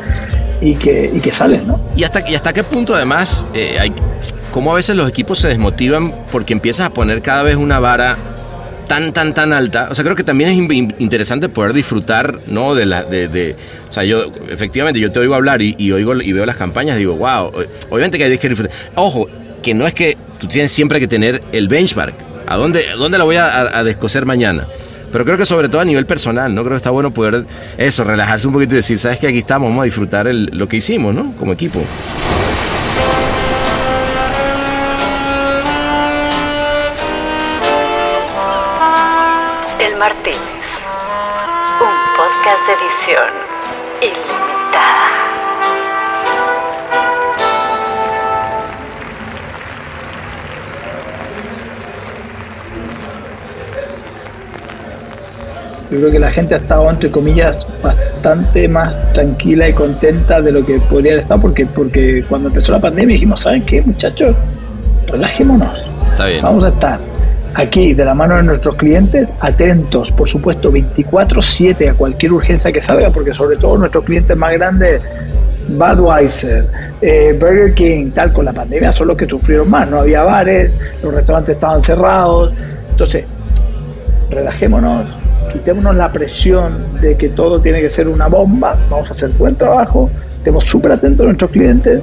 S8: y que, y que salen, ¿no?
S7: ¿Y hasta, y hasta qué punto además, eh, hay, cómo a veces los equipos se desmotivan porque empiezas a poner cada vez una vara tan, tan, tan alta. O sea, creo que también es interesante poder disfrutar, ¿no? De la, de, o sea, yo, efectivamente, yo te oigo hablar y, oigo y veo las campañas, digo, wow, obviamente que hay que disfrutar. Ojo, que no es que tú tienes siempre que tener el benchmark. ¿A dónde, dónde la voy a, a descoser mañana? Pero creo que sobre todo a nivel personal, ¿no? Creo que está bueno poder eso, relajarse un poquito y decir, sabes que aquí estamos, vamos a disfrutar el, lo que hicimos, ¿no? Como equipo.
S6: Podcast de edición ilimitada.
S8: Yo creo que la gente ha estado, entre comillas, bastante más tranquila y contenta de lo que podría haber estado, porque, porque cuando empezó la pandemia dijimos, ¿saben qué, muchachos? Relajémonos. Está bien. Vamos a estar aquí de la mano de nuestros clientes, atentos, por supuesto, 24/7 a cualquier urgencia que salga, porque sobre todo nuestros clientes más grandes, Budweiser, eh, Burger King, tal, con la pandemia son los que sufrieron más, no había bares, los restaurantes estaban cerrados, entonces, relajémonos, quitémonos la presión de que todo tiene que ser una bomba, vamos a hacer buen trabajo, estemos súper atentos a nuestros clientes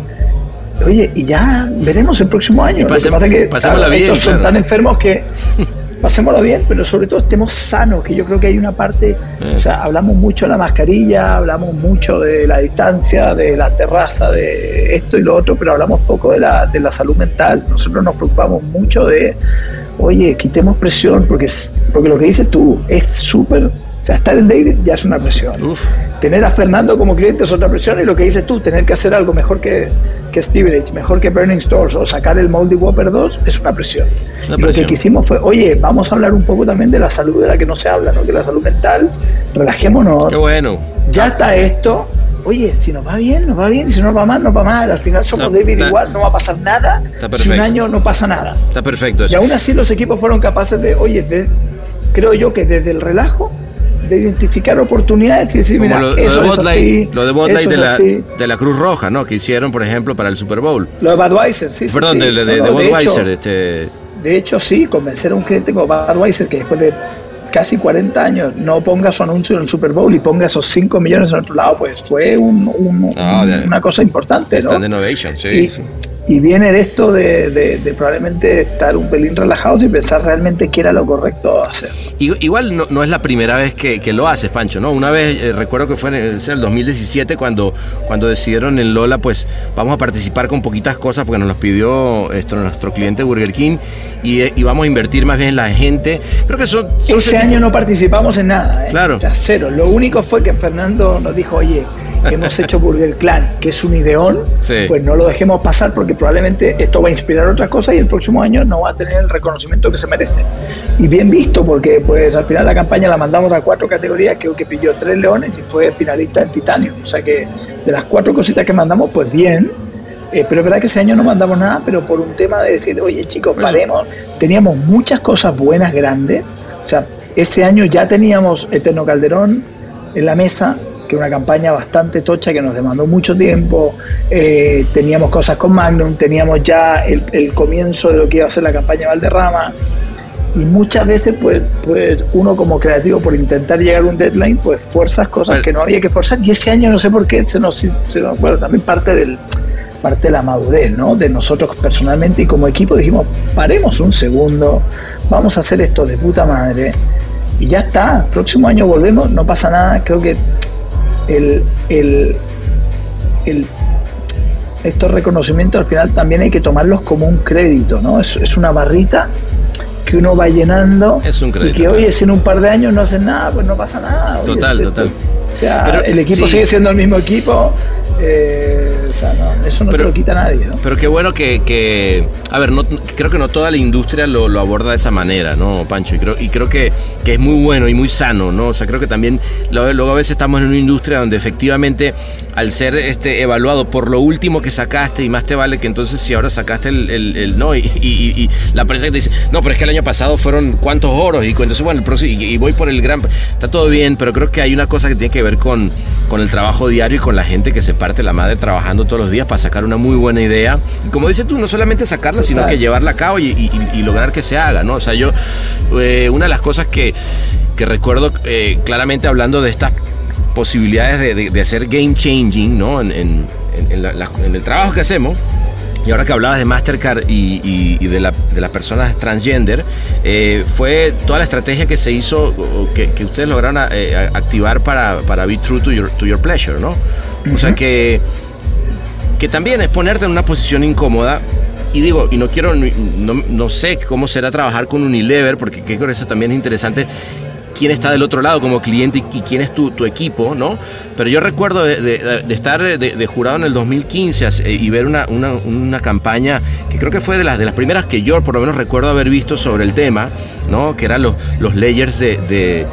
S8: Oye, y ya veremos el próximo año. Lo que pasa que bien, son tan enfermos que pasémoslo bien, pero sobre todo estemos sanos, que yo creo que hay una parte, eh. o sea, hablamos mucho de la mascarilla, hablamos mucho de la distancia, de la terraza, de esto y lo otro, pero hablamos poco de la, de la salud mental. Nosotros nos preocupamos mucho de, oye, quitemos presión, porque, porque lo que dices tú es súper o sea, estar en David ya es una presión. Tener a Fernando como cliente es otra presión y lo que dices tú, tener que hacer algo mejor que, que Stevenage, mejor que Burning Stores o sacar el Moldy Whopper 2 es una presión. y lo que quisimos fue, oye, vamos a hablar un poco también de la salud de la que no se habla, ¿no? Que la salud mental, relajémonos.
S7: Qué bueno.
S8: Ya está esto. Oye, si nos va bien, nos va bien, y si nos va mal, nos va mal. Al final somos David igual, no va a pasar nada. Si un año no pasa nada.
S7: Está perfecto.
S8: Y aún así los equipos fueron capaces de, oye, creo yo que desde el relajo de identificar oportunidades y decir, mira, lo, eso de
S7: Botlight, lo de Botlight de la, de la, Cruz Roja, ¿no? Que hicieron, por ejemplo, para el Super Bowl.
S8: Lo de Budweiser, sí.
S7: Perdón, de, de, Budweiser. este...
S8: de hecho, sí, convencer a un cliente como Budweiser que después de casi 40 años no ponga su anuncio en el Super Bowl y ponga esos 5 millones en otro lado, pues fue un, un, ah, una cosa importante.
S7: Stand Innovation, sí.
S8: y viene de esto de, probablemente estar un pelín relajados y pensar realmente qué era lo correcto hacer.
S7: Igual no, es la primera vez que, lo haces, Pancho, ¿no? Una vez, eh, recuerdo que fue en el, 2017 cuando, cuando decidieron en Lola, pues vamos a participar con poquitas cosas porque nos los pidió esto, nuestro cliente Burger King y, y vamos a invertir más bien en la gente. Creo que son...
S8: Ese año no participamos en nada, ¿eh?
S7: Claro.
S8: O sea, cero. Lo único fue que Fernando nos dijo, oye, hemos hecho Burger Clan, que es un ideón, pues no lo dejemos pasar porque probablemente esto va a inspirar otras cosas y el próximo año no va a tener el reconocimiento que se merece. Y bien visto, porque pues al final la campaña la mandamos a cuatro categorías, creo que pilló tres leones y fue finalista en titanio. O sea que de las cuatro cositas que mandamos, pues bien. Eh, pero es verdad que ese año no mandamos nada, pero por un tema de decir, oye chicos, paremos. Teníamos muchas cosas buenas, grandes. O sea, ese año ya teníamos Eterno Calderón en la mesa, una campaña bastante tocha que nos demandó mucho tiempo. Eh, teníamos cosas con Magnum, teníamos ya el, comienzo de lo que iba a ser la campaña Valderrama. Y muchas veces, pues, pues uno como creativo, por intentar llegar a un deadline, pues fuerzas cosas que no había que forzar. Y ese año no sé por qué se nos, se bueno, también parte del parte de la madurez, ¿no? De nosotros personalmente y como equipo dijimos, paremos un segundo, vamos a hacer esto de puta madre y ya está. Próximo año volvemos, no pasa nada. Creo que el, el, estos reconocimientos al final también hay que tomarlos como un crédito, ¿no? Es, es una barrita que uno va llenando
S7: es un crédito,
S8: y que hoy si en un par de años no hacen nada, pues no pasa nada.
S7: Total, total.
S8: O sea, el equipo sigue siendo el mismo equipo. Eh, o sea, no, eso no te lo quita nadie. ¿no?
S7: Pero qué bueno que, a ver, no, creo que no toda la industria lo, aborda de esa manera, ¿no, Pancho? Y creo, y creo que, que, es muy bueno y muy sano, ¿no? O sea, creo que también luego a veces estamos en una industria donde efectivamente al ser este, evaluado por lo último que sacaste y más te vale que entonces si ahora sacaste el, el, no y, y, la prensa te dice, no, pero es que el año pasado fueron cuántos oros y entonces bueno, el y, voy por el gran... Está todo bien, pero creo que hay una cosa que tiene que ver con, con el trabajo diario y con la gente que se parte la madre trabajando todos los días para sacar una muy buena idea. Y como dices tú, no solamente sacarla, sino que llevarla a cabo y, lograr que se haga, ¿no? O sea, yo, eh, una de las cosas que, que recuerdo eh, claramente hablando de estas posibilidades de, hacer game changing, ¿no? En, en el trabajo que hacemos, y ahora que hablabas de Mastercard y, de, las personas transgender, eh, fue toda la estrategia que se hizo, que, ustedes lograron eh, activar para, para Be True to Your, to your Pleasure, ¿no? O sea que, que también es ponerte en una posición incómoda. Y digo, y no quiero, no, no sé cómo será trabajar con Unilever, porque creo que eso también es interesante quién está del otro lado como cliente y, quién es tu, tu, equipo, ¿no? Pero yo recuerdo de, estar de, jurado en el 2015 eh, y ver una, una, campaña que creo que fue de las, de las primeras que yo por lo menos recuerdo haber visto sobre el tema, ¿no? Que eran los, los layers de,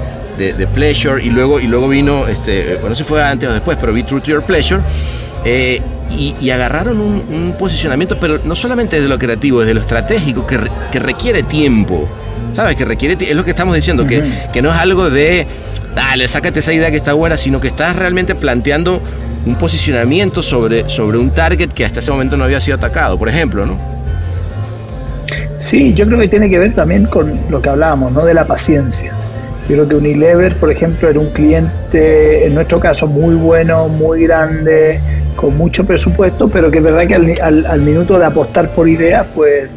S7: Pleasure y luego, y luego vino, este, bueno, si fue antes o después, pero vi True to Your Pleasure. Eh, y, agarraron un, posicionamiento, pero no solamente de lo creativo, desde lo estratégico, que, que requiere tiempo. ¿Sabes? Que requiere, es lo que estamos diciendo, que, que no es algo de, dale, sácate esa idea que está buena, sino que estás realmente planteando un posicionamiento sobre, sobre un target que hasta ese momento no había sido atacado, por ejemplo, ¿no?
S8: Sí, yo creo que tiene que ver también con lo que hablábamos, ¿no? De la paciencia. Yo creo que Unilever, por ejemplo, era un cliente, en nuestro caso, muy bueno, muy grande, con mucho presupuesto, pero que es verdad que al, al, minuto de apostar por ideas, pues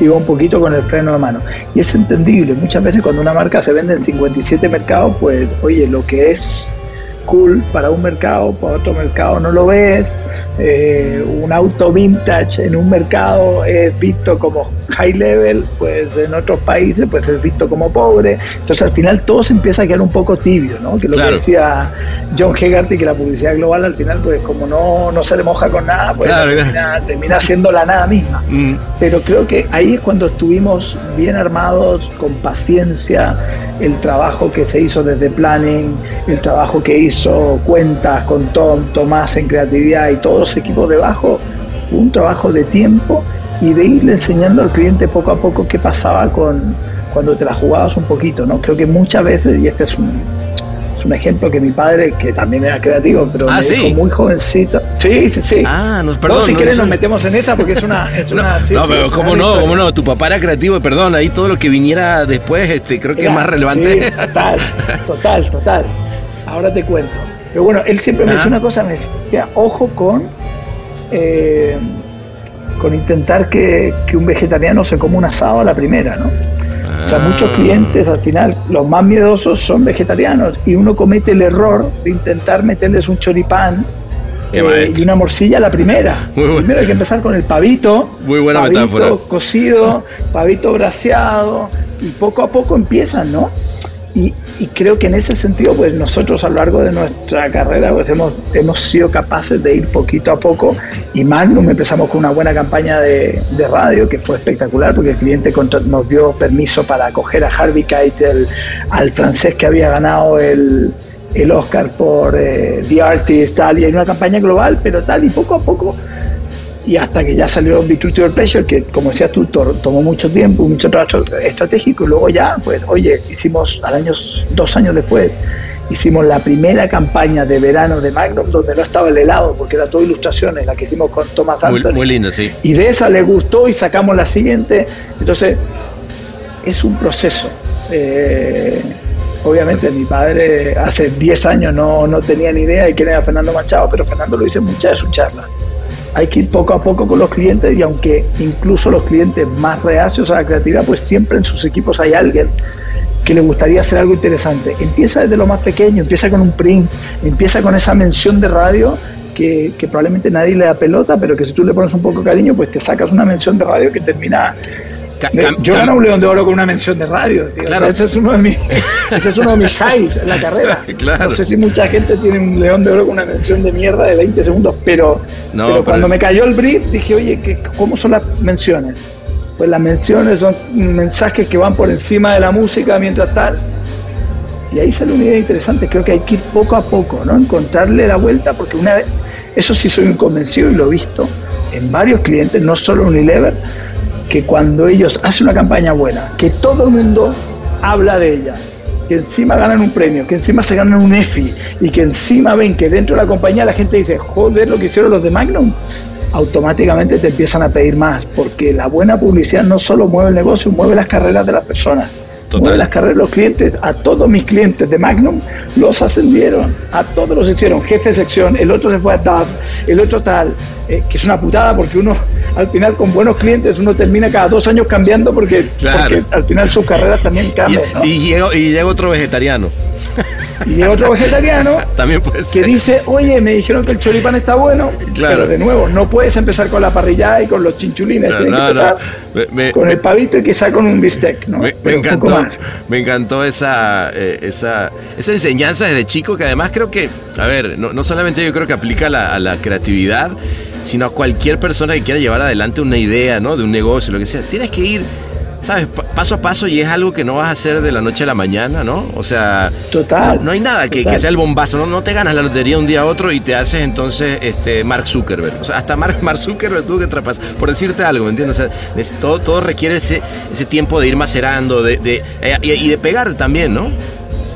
S8: iba un poquito con el freno de mano. Y es entendible, muchas veces cuando una marca se vende en 57 mercados, pues oye, lo que es cool para un mercado, para otro mercado no lo ves. Eh, un auto vintage en un mercado es visto como high level, pues en otros países pues es visto como pobre. Entonces al final todo se empieza a quedar un poco tibio, ¿no? Que lo que decía John Hegarty, que la publicidad global al final pues como no, no se le moja con nada, pues termina, siendo la nada misma. Mm. Pero creo que ahí es cuando estuvimos bien armados, con paciencia, el trabajo que se hizo desde planning, el trabajo que hizo cuentas con Tom, Tomás en creatividad y todos los equipos debajo, un trabajo de tiempo y de irle enseñando al cliente poco a poco qué pasaba con cuando te la jugabas un poquito, ¿no? Creo que muchas veces, y este es un, un ejemplo que mi padre, que también era creativo, pero
S7: ah,
S8: muy jovencito. Sí, sí, sí.
S7: Ah, no, perdón.
S8: si quieres nos metemos en esa porque es una... Es una
S7: no, pero cómo no, cómo no, tu papá era creativo, perdón, ahí todo lo que viniera después, este, creo que es más relevante.
S8: total, total, total. Ahora te cuento. Pero bueno, él siempre me decía una cosa, me decía, ojo con... Eh, con intentar que, que un vegetariano se coma un asado a la primera, ¿no? O sea, muchos
S7: Ah.
S8: clientes al final, los más miedosos son vegetarianos y uno comete el error de intentar meterles un choripán eh, y una morcilla a la primera.
S7: Muy bueno.
S8: Primero hay que empezar con el pavito.
S7: Muy buena
S8: pavito
S7: metáfora.
S8: cocido, pavito braseado y poco a poco empiezan, ¿no? Y, creo que en ese sentido, pues nosotros a lo largo de nuestra carrera pues hemos, hemos sido capaces de ir poquito a poco. Y Magnum empezamos con una buena campaña de, radio que fue espectacular porque el cliente nos dio permiso para acoger a Harvey Keitel, al francés que había ganado el, el Oscar por eh, The Artist, tal, y hay una campaña global, pero tal, y poco a poco y hasta que ya salió Between Your Pleasure, que como decías tú, to- tomó mucho tiempo, mucho trabajo estratégico, y luego ya, pues, oye, hicimos al año, dos años después, hicimos la primera campaña de verano de Magnum, donde no estaba el helado, porque era todo ilustraciones, la que hicimos con Thomas
S7: Muy,
S8: Anthony.
S7: muy lindo, sí.
S8: Y de esa le gustó y sacamos la siguiente. Entonces, es un proceso. Eh, obviamente, mi padre hace 10 años no, no tenía ni idea de quién era Fernando Machado, pero Fernando lo dice en muchas de sus charlas. Hay que ir poco a poco con los clientes y aunque incluso los clientes más reacios a la creatividad, pues siempre en sus equipos hay alguien que le gustaría hacer algo interesante. Empieza desde lo más pequeño, empieza con un print, empieza con esa mención de radio que, probablemente nadie le da pelota, pero que si tú le pones un poco cariño, pues te sacas una mención de radio que termina...
S7: Cam-
S8: yo gané un león de oro con una mención de radio. tío. O sea,
S7: Claro.
S8: ese, es uno de mis, ese es uno de mis highs en la carrera.
S7: Claro.
S8: No sé si mucha gente tiene un león de oro con una mención de mierda de 20 segundos, pero,
S7: No,
S8: pero
S7: pero
S8: cuando
S7: es-
S8: me cayó el brief dije, oye, ¿qué- ¿cómo son las menciones? Pues las menciones son mensajes que van por encima de la música mientras tal. Y ahí sale una idea interesante. Creo que hay que ir poco a poco, ¿no? Encontrarle la vuelta, porque una vez, eso sí soy un convencido y lo he visto en varios clientes, no solo en Unilever, que cuando ellos hacen una campaña buena, que todo el mundo habla de ella, que encima ganan un premio, que encima se ganan un EFI y que encima ven que dentro de la compañía la gente dice, joder, lo que hicieron los de Magnum, automáticamente te empiezan a pedir más, porque la buena publicidad no solo mueve el negocio, mueve las carreras de las personas.
S7: Total.
S8: Mueve las carreras de los clientes. A todos mis clientes de Magnum los ascendieron. A todos los hicieron jefe de sección. El otro se fue a TAP. El otro tal. eh, que es una putada porque uno, al final, con buenos clientes, uno termina cada dos años cambiando porque,
S7: Claro.
S8: porque al final sus carreras también
S7: Y.
S8: ¿no?
S7: y llega, y llega otro vegetariano.
S8: Y otro vegetariano
S7: También puede
S8: que dice, oye, me dijeron que el choripán está bueno,
S7: Claro.
S8: pero de nuevo, no puedes empezar con la parrillada y con los chinchulines,
S7: No,
S8: tienes
S7: no,
S8: que empezar
S7: no. Me- me-
S8: con el pavito y quizá con un bistec, ¿no?
S7: Me, me encantó, me encantó esa, eh, esa, esa enseñanza desde chico que además creo que, a ver, no, no solamente yo creo que aplica la, a la creatividad, sino a cualquier persona que quiera llevar adelante una idea, ¿no? De un negocio, lo que sea. Tienes que ir, ¿sabes? Pa- paso a paso y es algo que no vas a hacer de la noche a la mañana, ¿no? O sea,
S8: Total,
S7: no, no hay nada que, sea el bombazo, ¿no? No te ganas la lotería un día a otro y te haces entonces este Mark Zuckerberg. O sea, hasta Mark, Mark Zuckerberg tuvo que traspasar, por decirte algo, ¿me entiendes? O sea, es- todo, todo requiere ese, ese tiempo de ir macerando, de, de- eh, y, y de pegar también, ¿no?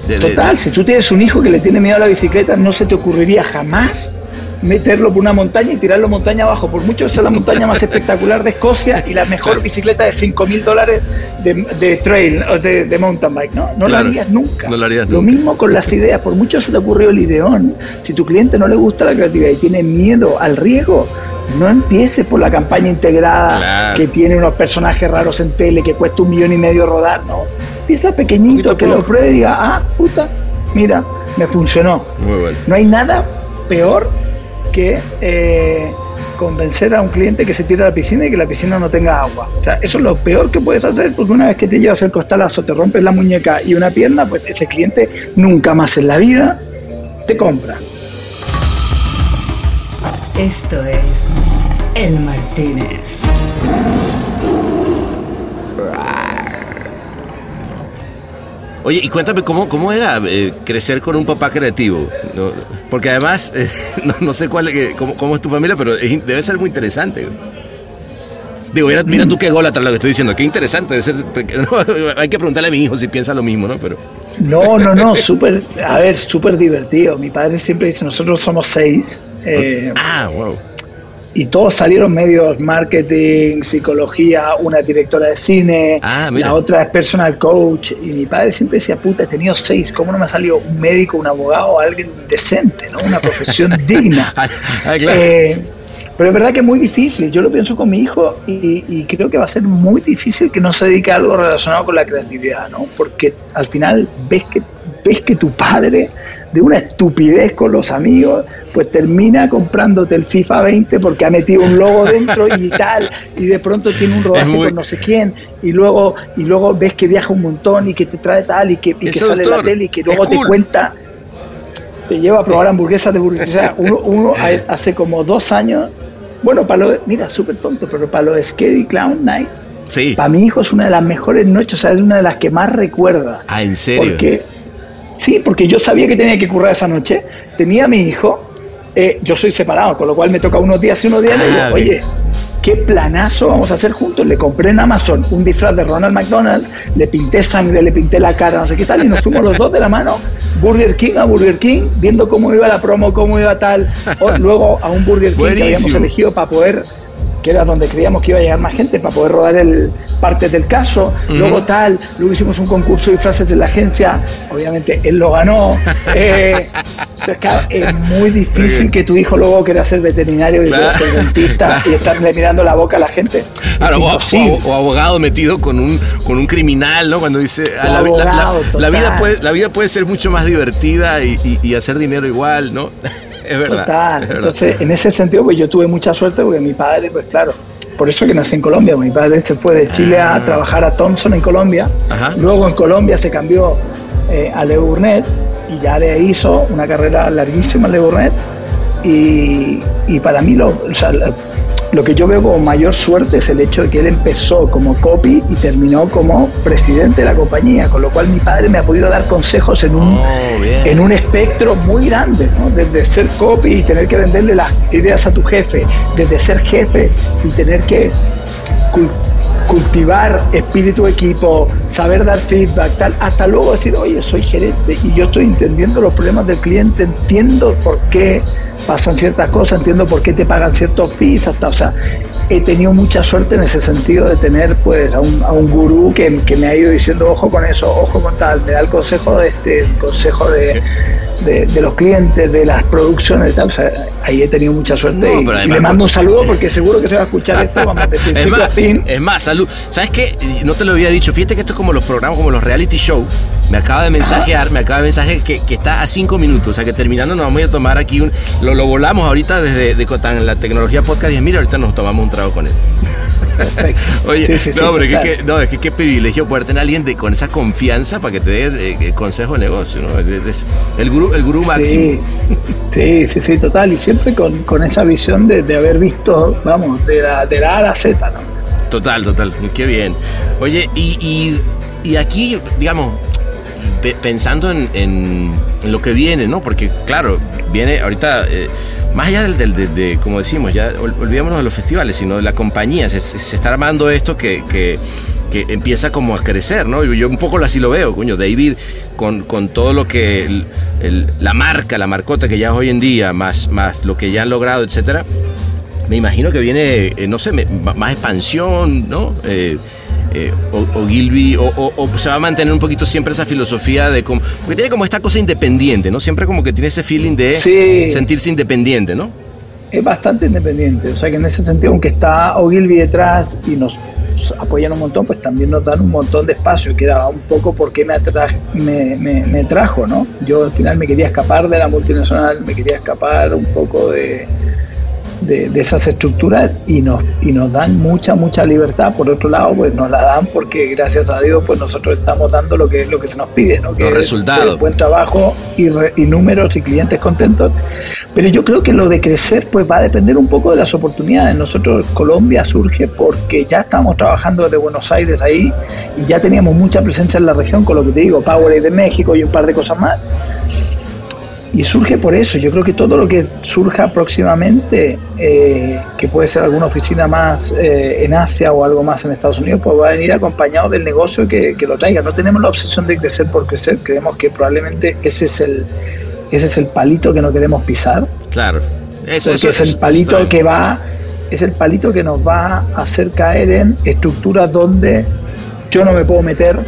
S7: De- de-
S8: Total, si tú tienes un hijo que le tiene miedo a la bicicleta, no se te ocurriría jamás meterlo por una montaña y tirarlo montaña abajo, por mucho que sea la montaña más espectacular de Escocia y la mejor bicicleta de 5 mil dólares de, de trail o de, de mountain bike, ¿no? No
S7: Claro,
S8: lo harías nunca.
S7: no lo harías
S8: Lo
S7: nunca.
S8: mismo con las ideas, por mucho se te ocurrió el ideón, si tu cliente no le gusta la creatividad y tiene miedo al riesgo, no empieces por la campaña integrada
S7: Claro.
S8: que tiene unos personajes raros en tele que cuesta un millón y medio rodar, ¿no? Empieza pequeñito, que lo pruebe y diga, ah, puta, mira, me funcionó.
S7: Muy bueno.
S8: No hay nada peor que eh, convencer a un cliente que se tire a la piscina y que la piscina no tenga agua. O sea, eso es lo peor que puedes hacer porque una vez que te llevas el costalazo, te rompes la muñeca y una pierna, pues ese cliente nunca más en la vida te compra.
S6: Esto es El Martínez.
S7: Oye, y cuéntame cómo, cómo era eh, crecer con un papá creativo. ¿no? Porque además, eh, no, no sé cuál, eh, cómo, cómo es tu familia, pero es debe ser muy interesante. Digo, mira, mira tú qué gola tras lo que estoy diciendo, qué interesante debe ser. no, hay que preguntarle a mi hijo si piensa lo mismo, ¿no? Pero
S8: No, no, no, súper, a ver, súper divertido. Mi padre siempre dice, nosotros somos seis. eh,
S7: ah, wow.
S8: Y todos salieron medios marketing, psicología, una directora de cine,
S7: Ah,
S8: la otra es personal coach. Y mi padre siempre decía, puta, he tenido seis, ¿cómo no me ha salido un médico, un abogado, alguien decente, ¿no? Una profesión digna?
S7: Ah, ah, claro.
S8: Eh, Pero es verdad que es muy difícil. Yo lo pienso con mi hijo y, y, creo que va a ser muy difícil que no se dedique a algo relacionado con la creatividad, ¿no? Porque al final ves que, ves que tu padre de una estupidez con los amigos, pues termina comprándote el FIFA 20 porque ha metido un logo dentro y tal, y de pronto tiene un rodaje con no sé quién, y luego, y luego ves que viaja un montón y que te trae tal, y que, y que sale la tele y que luego te cuenta, te lleva a probar hamburguesas de burguesía. Uno, uno hace como dos años, bueno, para lo, mira, súper tonto, pero para lo de Scary Clown Night,
S7: Sí.
S8: Para mi hijo es una de las mejores noches, o sea, es una de las que más recuerda.
S7: Ah, ¿en serio?
S8: Porque Sí, porque yo sabía que tenía que currar esa noche. Tenía a mi hijo, eh, yo soy separado, con lo cual me toca unos días y unos días. y digo,
S7: Ah,
S8: oye, qué planazo vamos a hacer juntos. Le compré en Amazon un disfraz de Ronald McDonald, le pinté sangre, le pinté la cara, no sé qué tal, y nos fuimos los dos de la mano, Burger King a Burger King, viendo cómo iba la promo, cómo iba tal. O luego a un Burger King que habíamos elegido para poder que era donde creíamos que iba a llegar más gente para poder rodar el parte del caso, luego tal, luego hicimos un concurso de disfraces de la agencia, obviamente él lo ganó. Eh, entonces, claro, es muy difícil que tu hijo luego quiera ser veterinario y
S7: Claro.
S8: ser dentista y estarle mirando la boca a la gente.
S7: Claro, o, o- o abogado metido con un, con un criminal, ¿no? Cuando dice, ah, la, vi- la- la-
S8: abogado,
S7: la vida puede, la vida puede ser mucho más divertida y, y- y hacer dinero igual, ¿no? Es verdad.
S8: Total.
S7: es verdad.
S8: Entonces, en ese sentido, pues yo tuve mucha suerte porque mi padre, pues claro, por eso que nací en Colombia. Mi padre se fue de Chile a trabajar a Thompson en Colombia.
S7: Ah. Ajá.
S8: Luego en Colombia se cambió eh, a Le Burnett y ya de ahí hizo una carrera larguísima en Le Burnett. Y, y para mí lo, o sea, lo- que yo veo como mayor suerte es el hecho de que él empezó como copy y terminó como presidente de la compañía, con lo cual mi padre me ha podido dar consejos en un,
S7: Oh,
S8: en un espectro muy grande, ¿no? desde ser copy y tener que venderle las ideas a tu jefe, desde ser jefe y tener que cultivar espíritu equipo, saber dar feedback, tal, hasta luego decir, oye, soy gerente y yo estoy entendiendo los problemas del cliente, entiendo por qué pasan ciertas cosas, entiendo por qué te pagan ciertos fees, hasta, o sea, he tenido mucha suerte en ese sentido de tener pues a un, a un gurú que, que me ha ido diciendo, ojo con eso, ojo con tal, me da el consejo de este, el consejo de, de, de los clientes, de las producciones y tal, o sea, ahí he tenido mucha suerte
S7: No,
S8: y, le mando un saludo porque seguro que se va a escuchar esto, vamos,
S7: Es más, es más, salud. ¿Sabes qué? No te lo había dicho. Fíjate que esto es como los programas, como los reality show. Me acaba de mensajear, me acaba de mensajear que, que está a cinco minutos. O sea que terminando nos vamos a ir a tomar aquí un. Lo, lo volamos ahorita desde de Cotan, la tecnología podcast. Y mira, ahorita nos tomamos un trago con él. Oye,
S8: Sí, sí, sí,
S7: no, hombre, que,
S8: total.
S7: que- no, es que qué privilegio poder tener a alguien de, con esa confianza para que te dé eh, consejo de negocio, ¿no? Es- es el gurú, el gurú máximo.
S8: Sí, sí, sí, sí, total. Y siempre con, con esa visión de, de haber visto, vamos, de la, de la A a la Z, ¿no?
S7: Total, total, qué bien. Oye, y, y, y aquí, digamos, pe- pensando en, en- lo que viene, ¿no? Porque, claro, viene ahorita, eh, más allá del, del- de, como decimos, ya ol- olvidémonos de los festivales, sino de la compañía, se, está armando esto que, que, que empieza como a crecer, ¿no? Yo, un poco así lo veo, coño, David, con, con todo lo que, el- el- la marca, la marcota que ya es hoy en día, más, más lo que ya han logrado, etcétera, me imagino que viene, eh, no sé, más expansión, ¿no? Eh, eh, o, o Gilby, o, o- o se va a mantener un poquito siempre esa filosofía de como. Porque tiene como esta cosa independiente, ¿no? Siempre como que tiene ese feeling de
S8: Sí.
S7: sentirse independiente, ¿no?
S8: Es bastante independiente. O sea que en ese sentido, aunque está Ogilvy detrás y nos apoyan un montón, pues también nos dan un montón de espacio, que era un poco por qué me, me- me trajo, ¿no? Yo al final me quería escapar de la multinacional, me quería escapar un poco de, de, de esas estructuras y nos, y nos dan mucha, mucha libertad. Por otro lado, pues nos la dan porque gracias a Dios, pues nosotros estamos dando lo que, lo que se nos pide, ¿no? Que
S7: Los
S8: es,
S7: resultados.
S8: buen trabajo y, re- y números y clientes contentos. Pero yo creo que lo de crecer pues va a depender un poco de las oportunidades. Nosotros Colombia surge porque ya estamos trabajando desde Buenos Aires ahí y ya teníamos mucha presencia en la región con lo que te digo, Powerade de México y un par de cosas más. Y surge por eso. Yo creo que todo lo que surja próximamente, eh, que puede ser alguna oficina más eh, en Asia o algo más en Estados Unidos, pues va a venir acompañado del negocio que, que lo traiga. No tenemos la obsesión de crecer por crecer. Creemos que probablemente ese es el, ese es el palito que no queremos pisar.
S7: Claro. Eso, eso
S8: es el
S7: eso
S8: palito
S7: bien.
S8: que va, es el palito que nos va a hacer caer en estructuras donde yo no me puedo meter,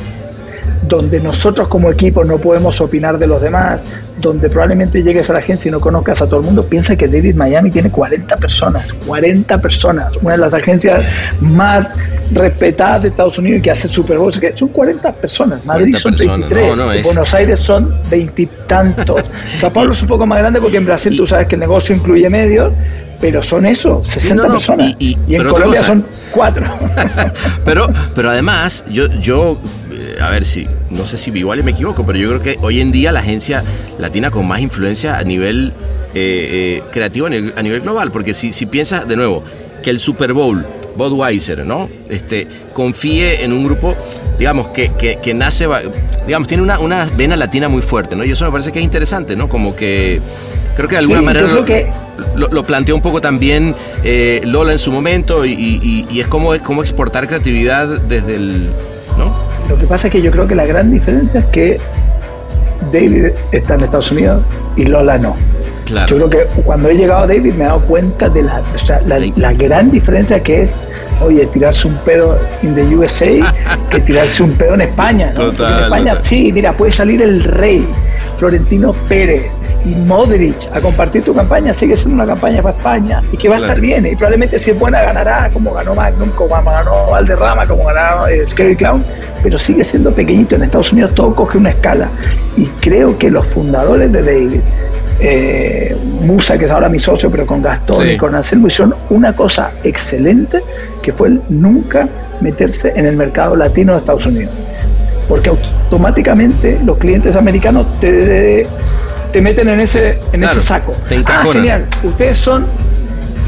S8: donde nosotros como equipo no podemos opinar de los demás, donde probablemente llegues a la agencia y no conozcas a todo el mundo, piensa que David Miami tiene 40 personas, 40 personas, una de las agencias más respetadas de Estados Unidos y que hace Super Bowl, que son 40 personas, Madrid son 23, Buenos Aires son veintitantos, Sao Paulo es un poco más grande porque en Brasil tú sabes que el negocio incluye medios, pero son eso, 60 personas. Y, en Colombia son cuatro.
S7: pero, pero además, yo, yo a ver si, no sé si igual me equivoco, pero yo creo que hoy en día la agencia latina con más influencia a nivel eh, eh, creativo, a nivel, global, porque si, si piensas de nuevo que el Super Bowl, Budweiser, ¿no? Este, confíe en un grupo, digamos, que, que, nace, digamos, tiene una, una vena latina muy fuerte, ¿no? Y eso me parece que es interesante, ¿no? Como que creo que de alguna manera lo, planteó un poco también eh, Lola en su momento y, y, es como, como exportar creatividad desde el.
S8: Lo que pasa es que yo creo que la gran diferencia es que David está en Estados Unidos y Lola no. Yo creo que cuando he llegado a David me he dado cuenta de la, la, gran diferencia que es, oye, tirarse un pedo en the USA que tirarse un pedo en España. ¿no? en España, sí, mira, puede salir el rey, Florentino Pérez, y Modric a compartir tu campaña, sigue siendo una campaña para España y que va a estar bien. Y probablemente si es buena ganará como ganó Magnum, como ganó Valderrama, como ganó eh, Scary Clown, pero sigue siendo pequeñito. En Estados Unidos todo coge una escala. Y creo que los fundadores de David, eh, Musa, que es ahora mi socio, pero con Gastón y con Anselmo, hicieron una cosa excelente que fue el nunca meterse en el mercado latino de Estados Unidos. Porque automáticamente los clientes americanos te te meten en ese, en ese saco. ah, genial. Ustedes son,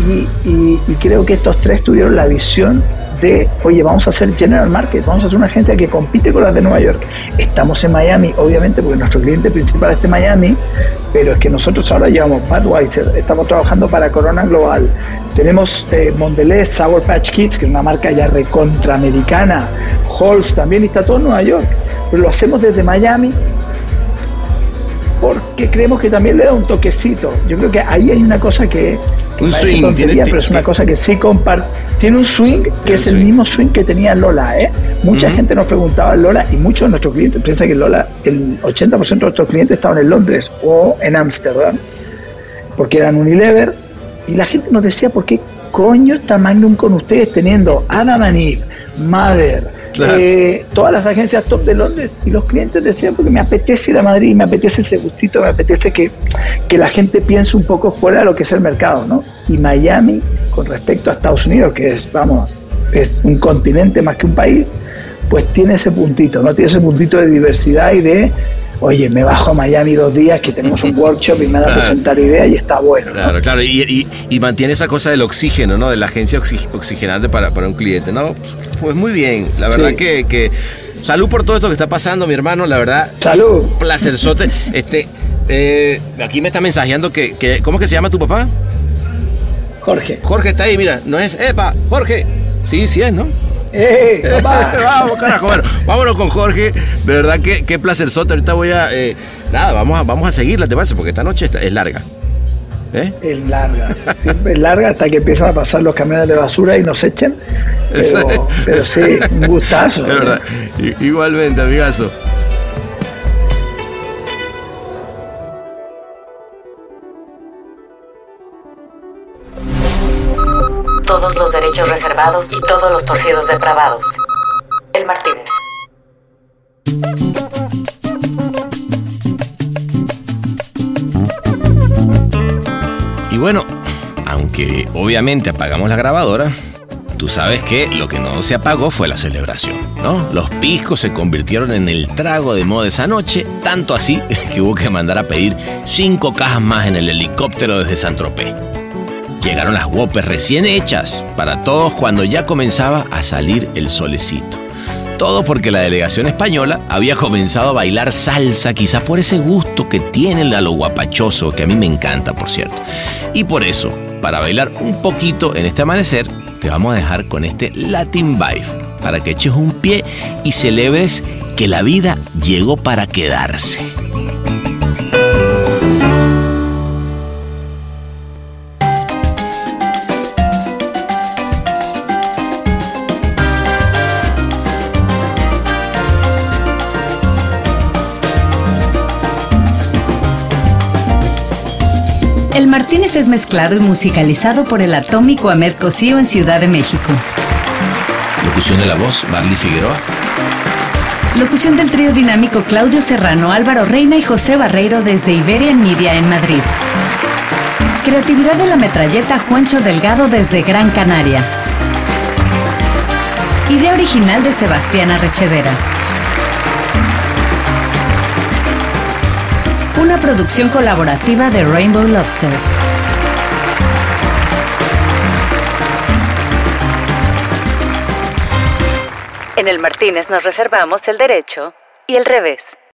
S8: y, y, creo que estos tres tuvieron la visión de, oye, vamos a hacer General Market, vamos a hacer una agencia que compite con las de Nueva York. Estamos en Miami, obviamente, porque nuestro cliente principal está en Miami, pero es que nosotros ahora llevamos Budweiser, estamos trabajando para Corona Global, tenemos eh, Mondelez, Sour Patch Kids, que es una marca ya recontraamericana, Halls también, y está todo en Nueva York, pero lo hacemos desde Miami porque creemos que también le da un toquecito. Yo creo que ahí hay una cosa que, un swing, tiene, pero es una cosa que sí comparte. Tiene un swing que es el mismo swing que tenía Lola. ¿eh? Mucha gente nos preguntaba Lola y muchos de nuestros clientes piensan que Lola, el 80% de nuestros clientes estaban en Londres o en Ámsterdam, porque eran Unilever. Y la gente nos decía, ¿por qué coño está Magnum con ustedes teniendo Adam and Eve, Mother, eh, todas las agencias top de Londres y los clientes decían porque me apetece ir a Madrid, me apetece ese gustito, me apetece que, que la gente piense un poco fuera de lo que es el mercado, ¿no? Y Miami, con respecto a Estados Unidos, que es, vamos, es un continente más que un país, pues tiene ese puntito, ¿no? Tiene ese puntito de diversidad y de oye, me bajo a Miami dos días que tenemos un workshop y me da a presentar ideas y está bueno.
S7: Claro, claro, y, mantiene esa cosa del oxígeno, ¿no? De la agencia oxigenante para, para un cliente, ¿no? Pues muy bien, la verdad que, Salud por todo esto que está pasando, mi hermano, la verdad.
S8: Salud.
S7: Placerzote. Este, eh, aquí me está mensajeando que, que, ¿cómo que se llama tu papá?
S8: Jorge.
S7: Jorge está ahí, mira, no es, epa, Jorge. Sí, sí es, ¿no?
S8: ¡Eh,
S7: vamos, carajo. Bueno, vámonos con Jorge. De verdad que qué placer soto. Ahorita voy a. Eh, nada, vamos a, vamos a seguirla, ¿te parece? Porque esta noche es larga.
S8: ¿Eh? Es larga, siempre es larga hasta que empiezan a pasar los camiones de basura y nos echen. Pero, pero sí, un gustazo.
S7: Es verdad. Igualmente, amigazo.
S1: Todos los derechos reservados y todos los torcidos depravados. El Martínez.
S7: Y bueno, aunque obviamente apagamos la grabadora, tú sabes que lo que no se apagó fue la celebración, ¿no? Los piscos se convirtieron en el trago de moda esa noche, tanto así que hubo que mandar a pedir cinco cajas más en el helicóptero desde San Tropez. Llegaron las whoppers recién hechas para todos cuando ya comenzaba a salir el solecito. Todo porque la delegación española había comenzado a bailar salsa, quizás por ese gusto que tiene a lo guapachoso, que a mí me encanta, por cierto. Y por eso, para bailar un poquito en este amanecer, te vamos a dejar con este Latin Vibe, para que eches un pie y celebres que la vida llegó para quedarse.
S6: El Martínez es mezclado y musicalizado por el atómico Ahmed Cosío en Ciudad de México.
S7: Locución de la voz, Barley Figueroa.
S6: Locución del trío dinámico Claudio Serrano, Álvaro Reina y José Barreiro desde Iberian Media en Madrid. Creatividad de la metralleta Juancho Delgado desde Gran Canaria. Idea original de Sebastián Arrechedera. Una producción colaborativa de Rainbow Lobster. En el Martínez nos reservamos el derecho y el revés.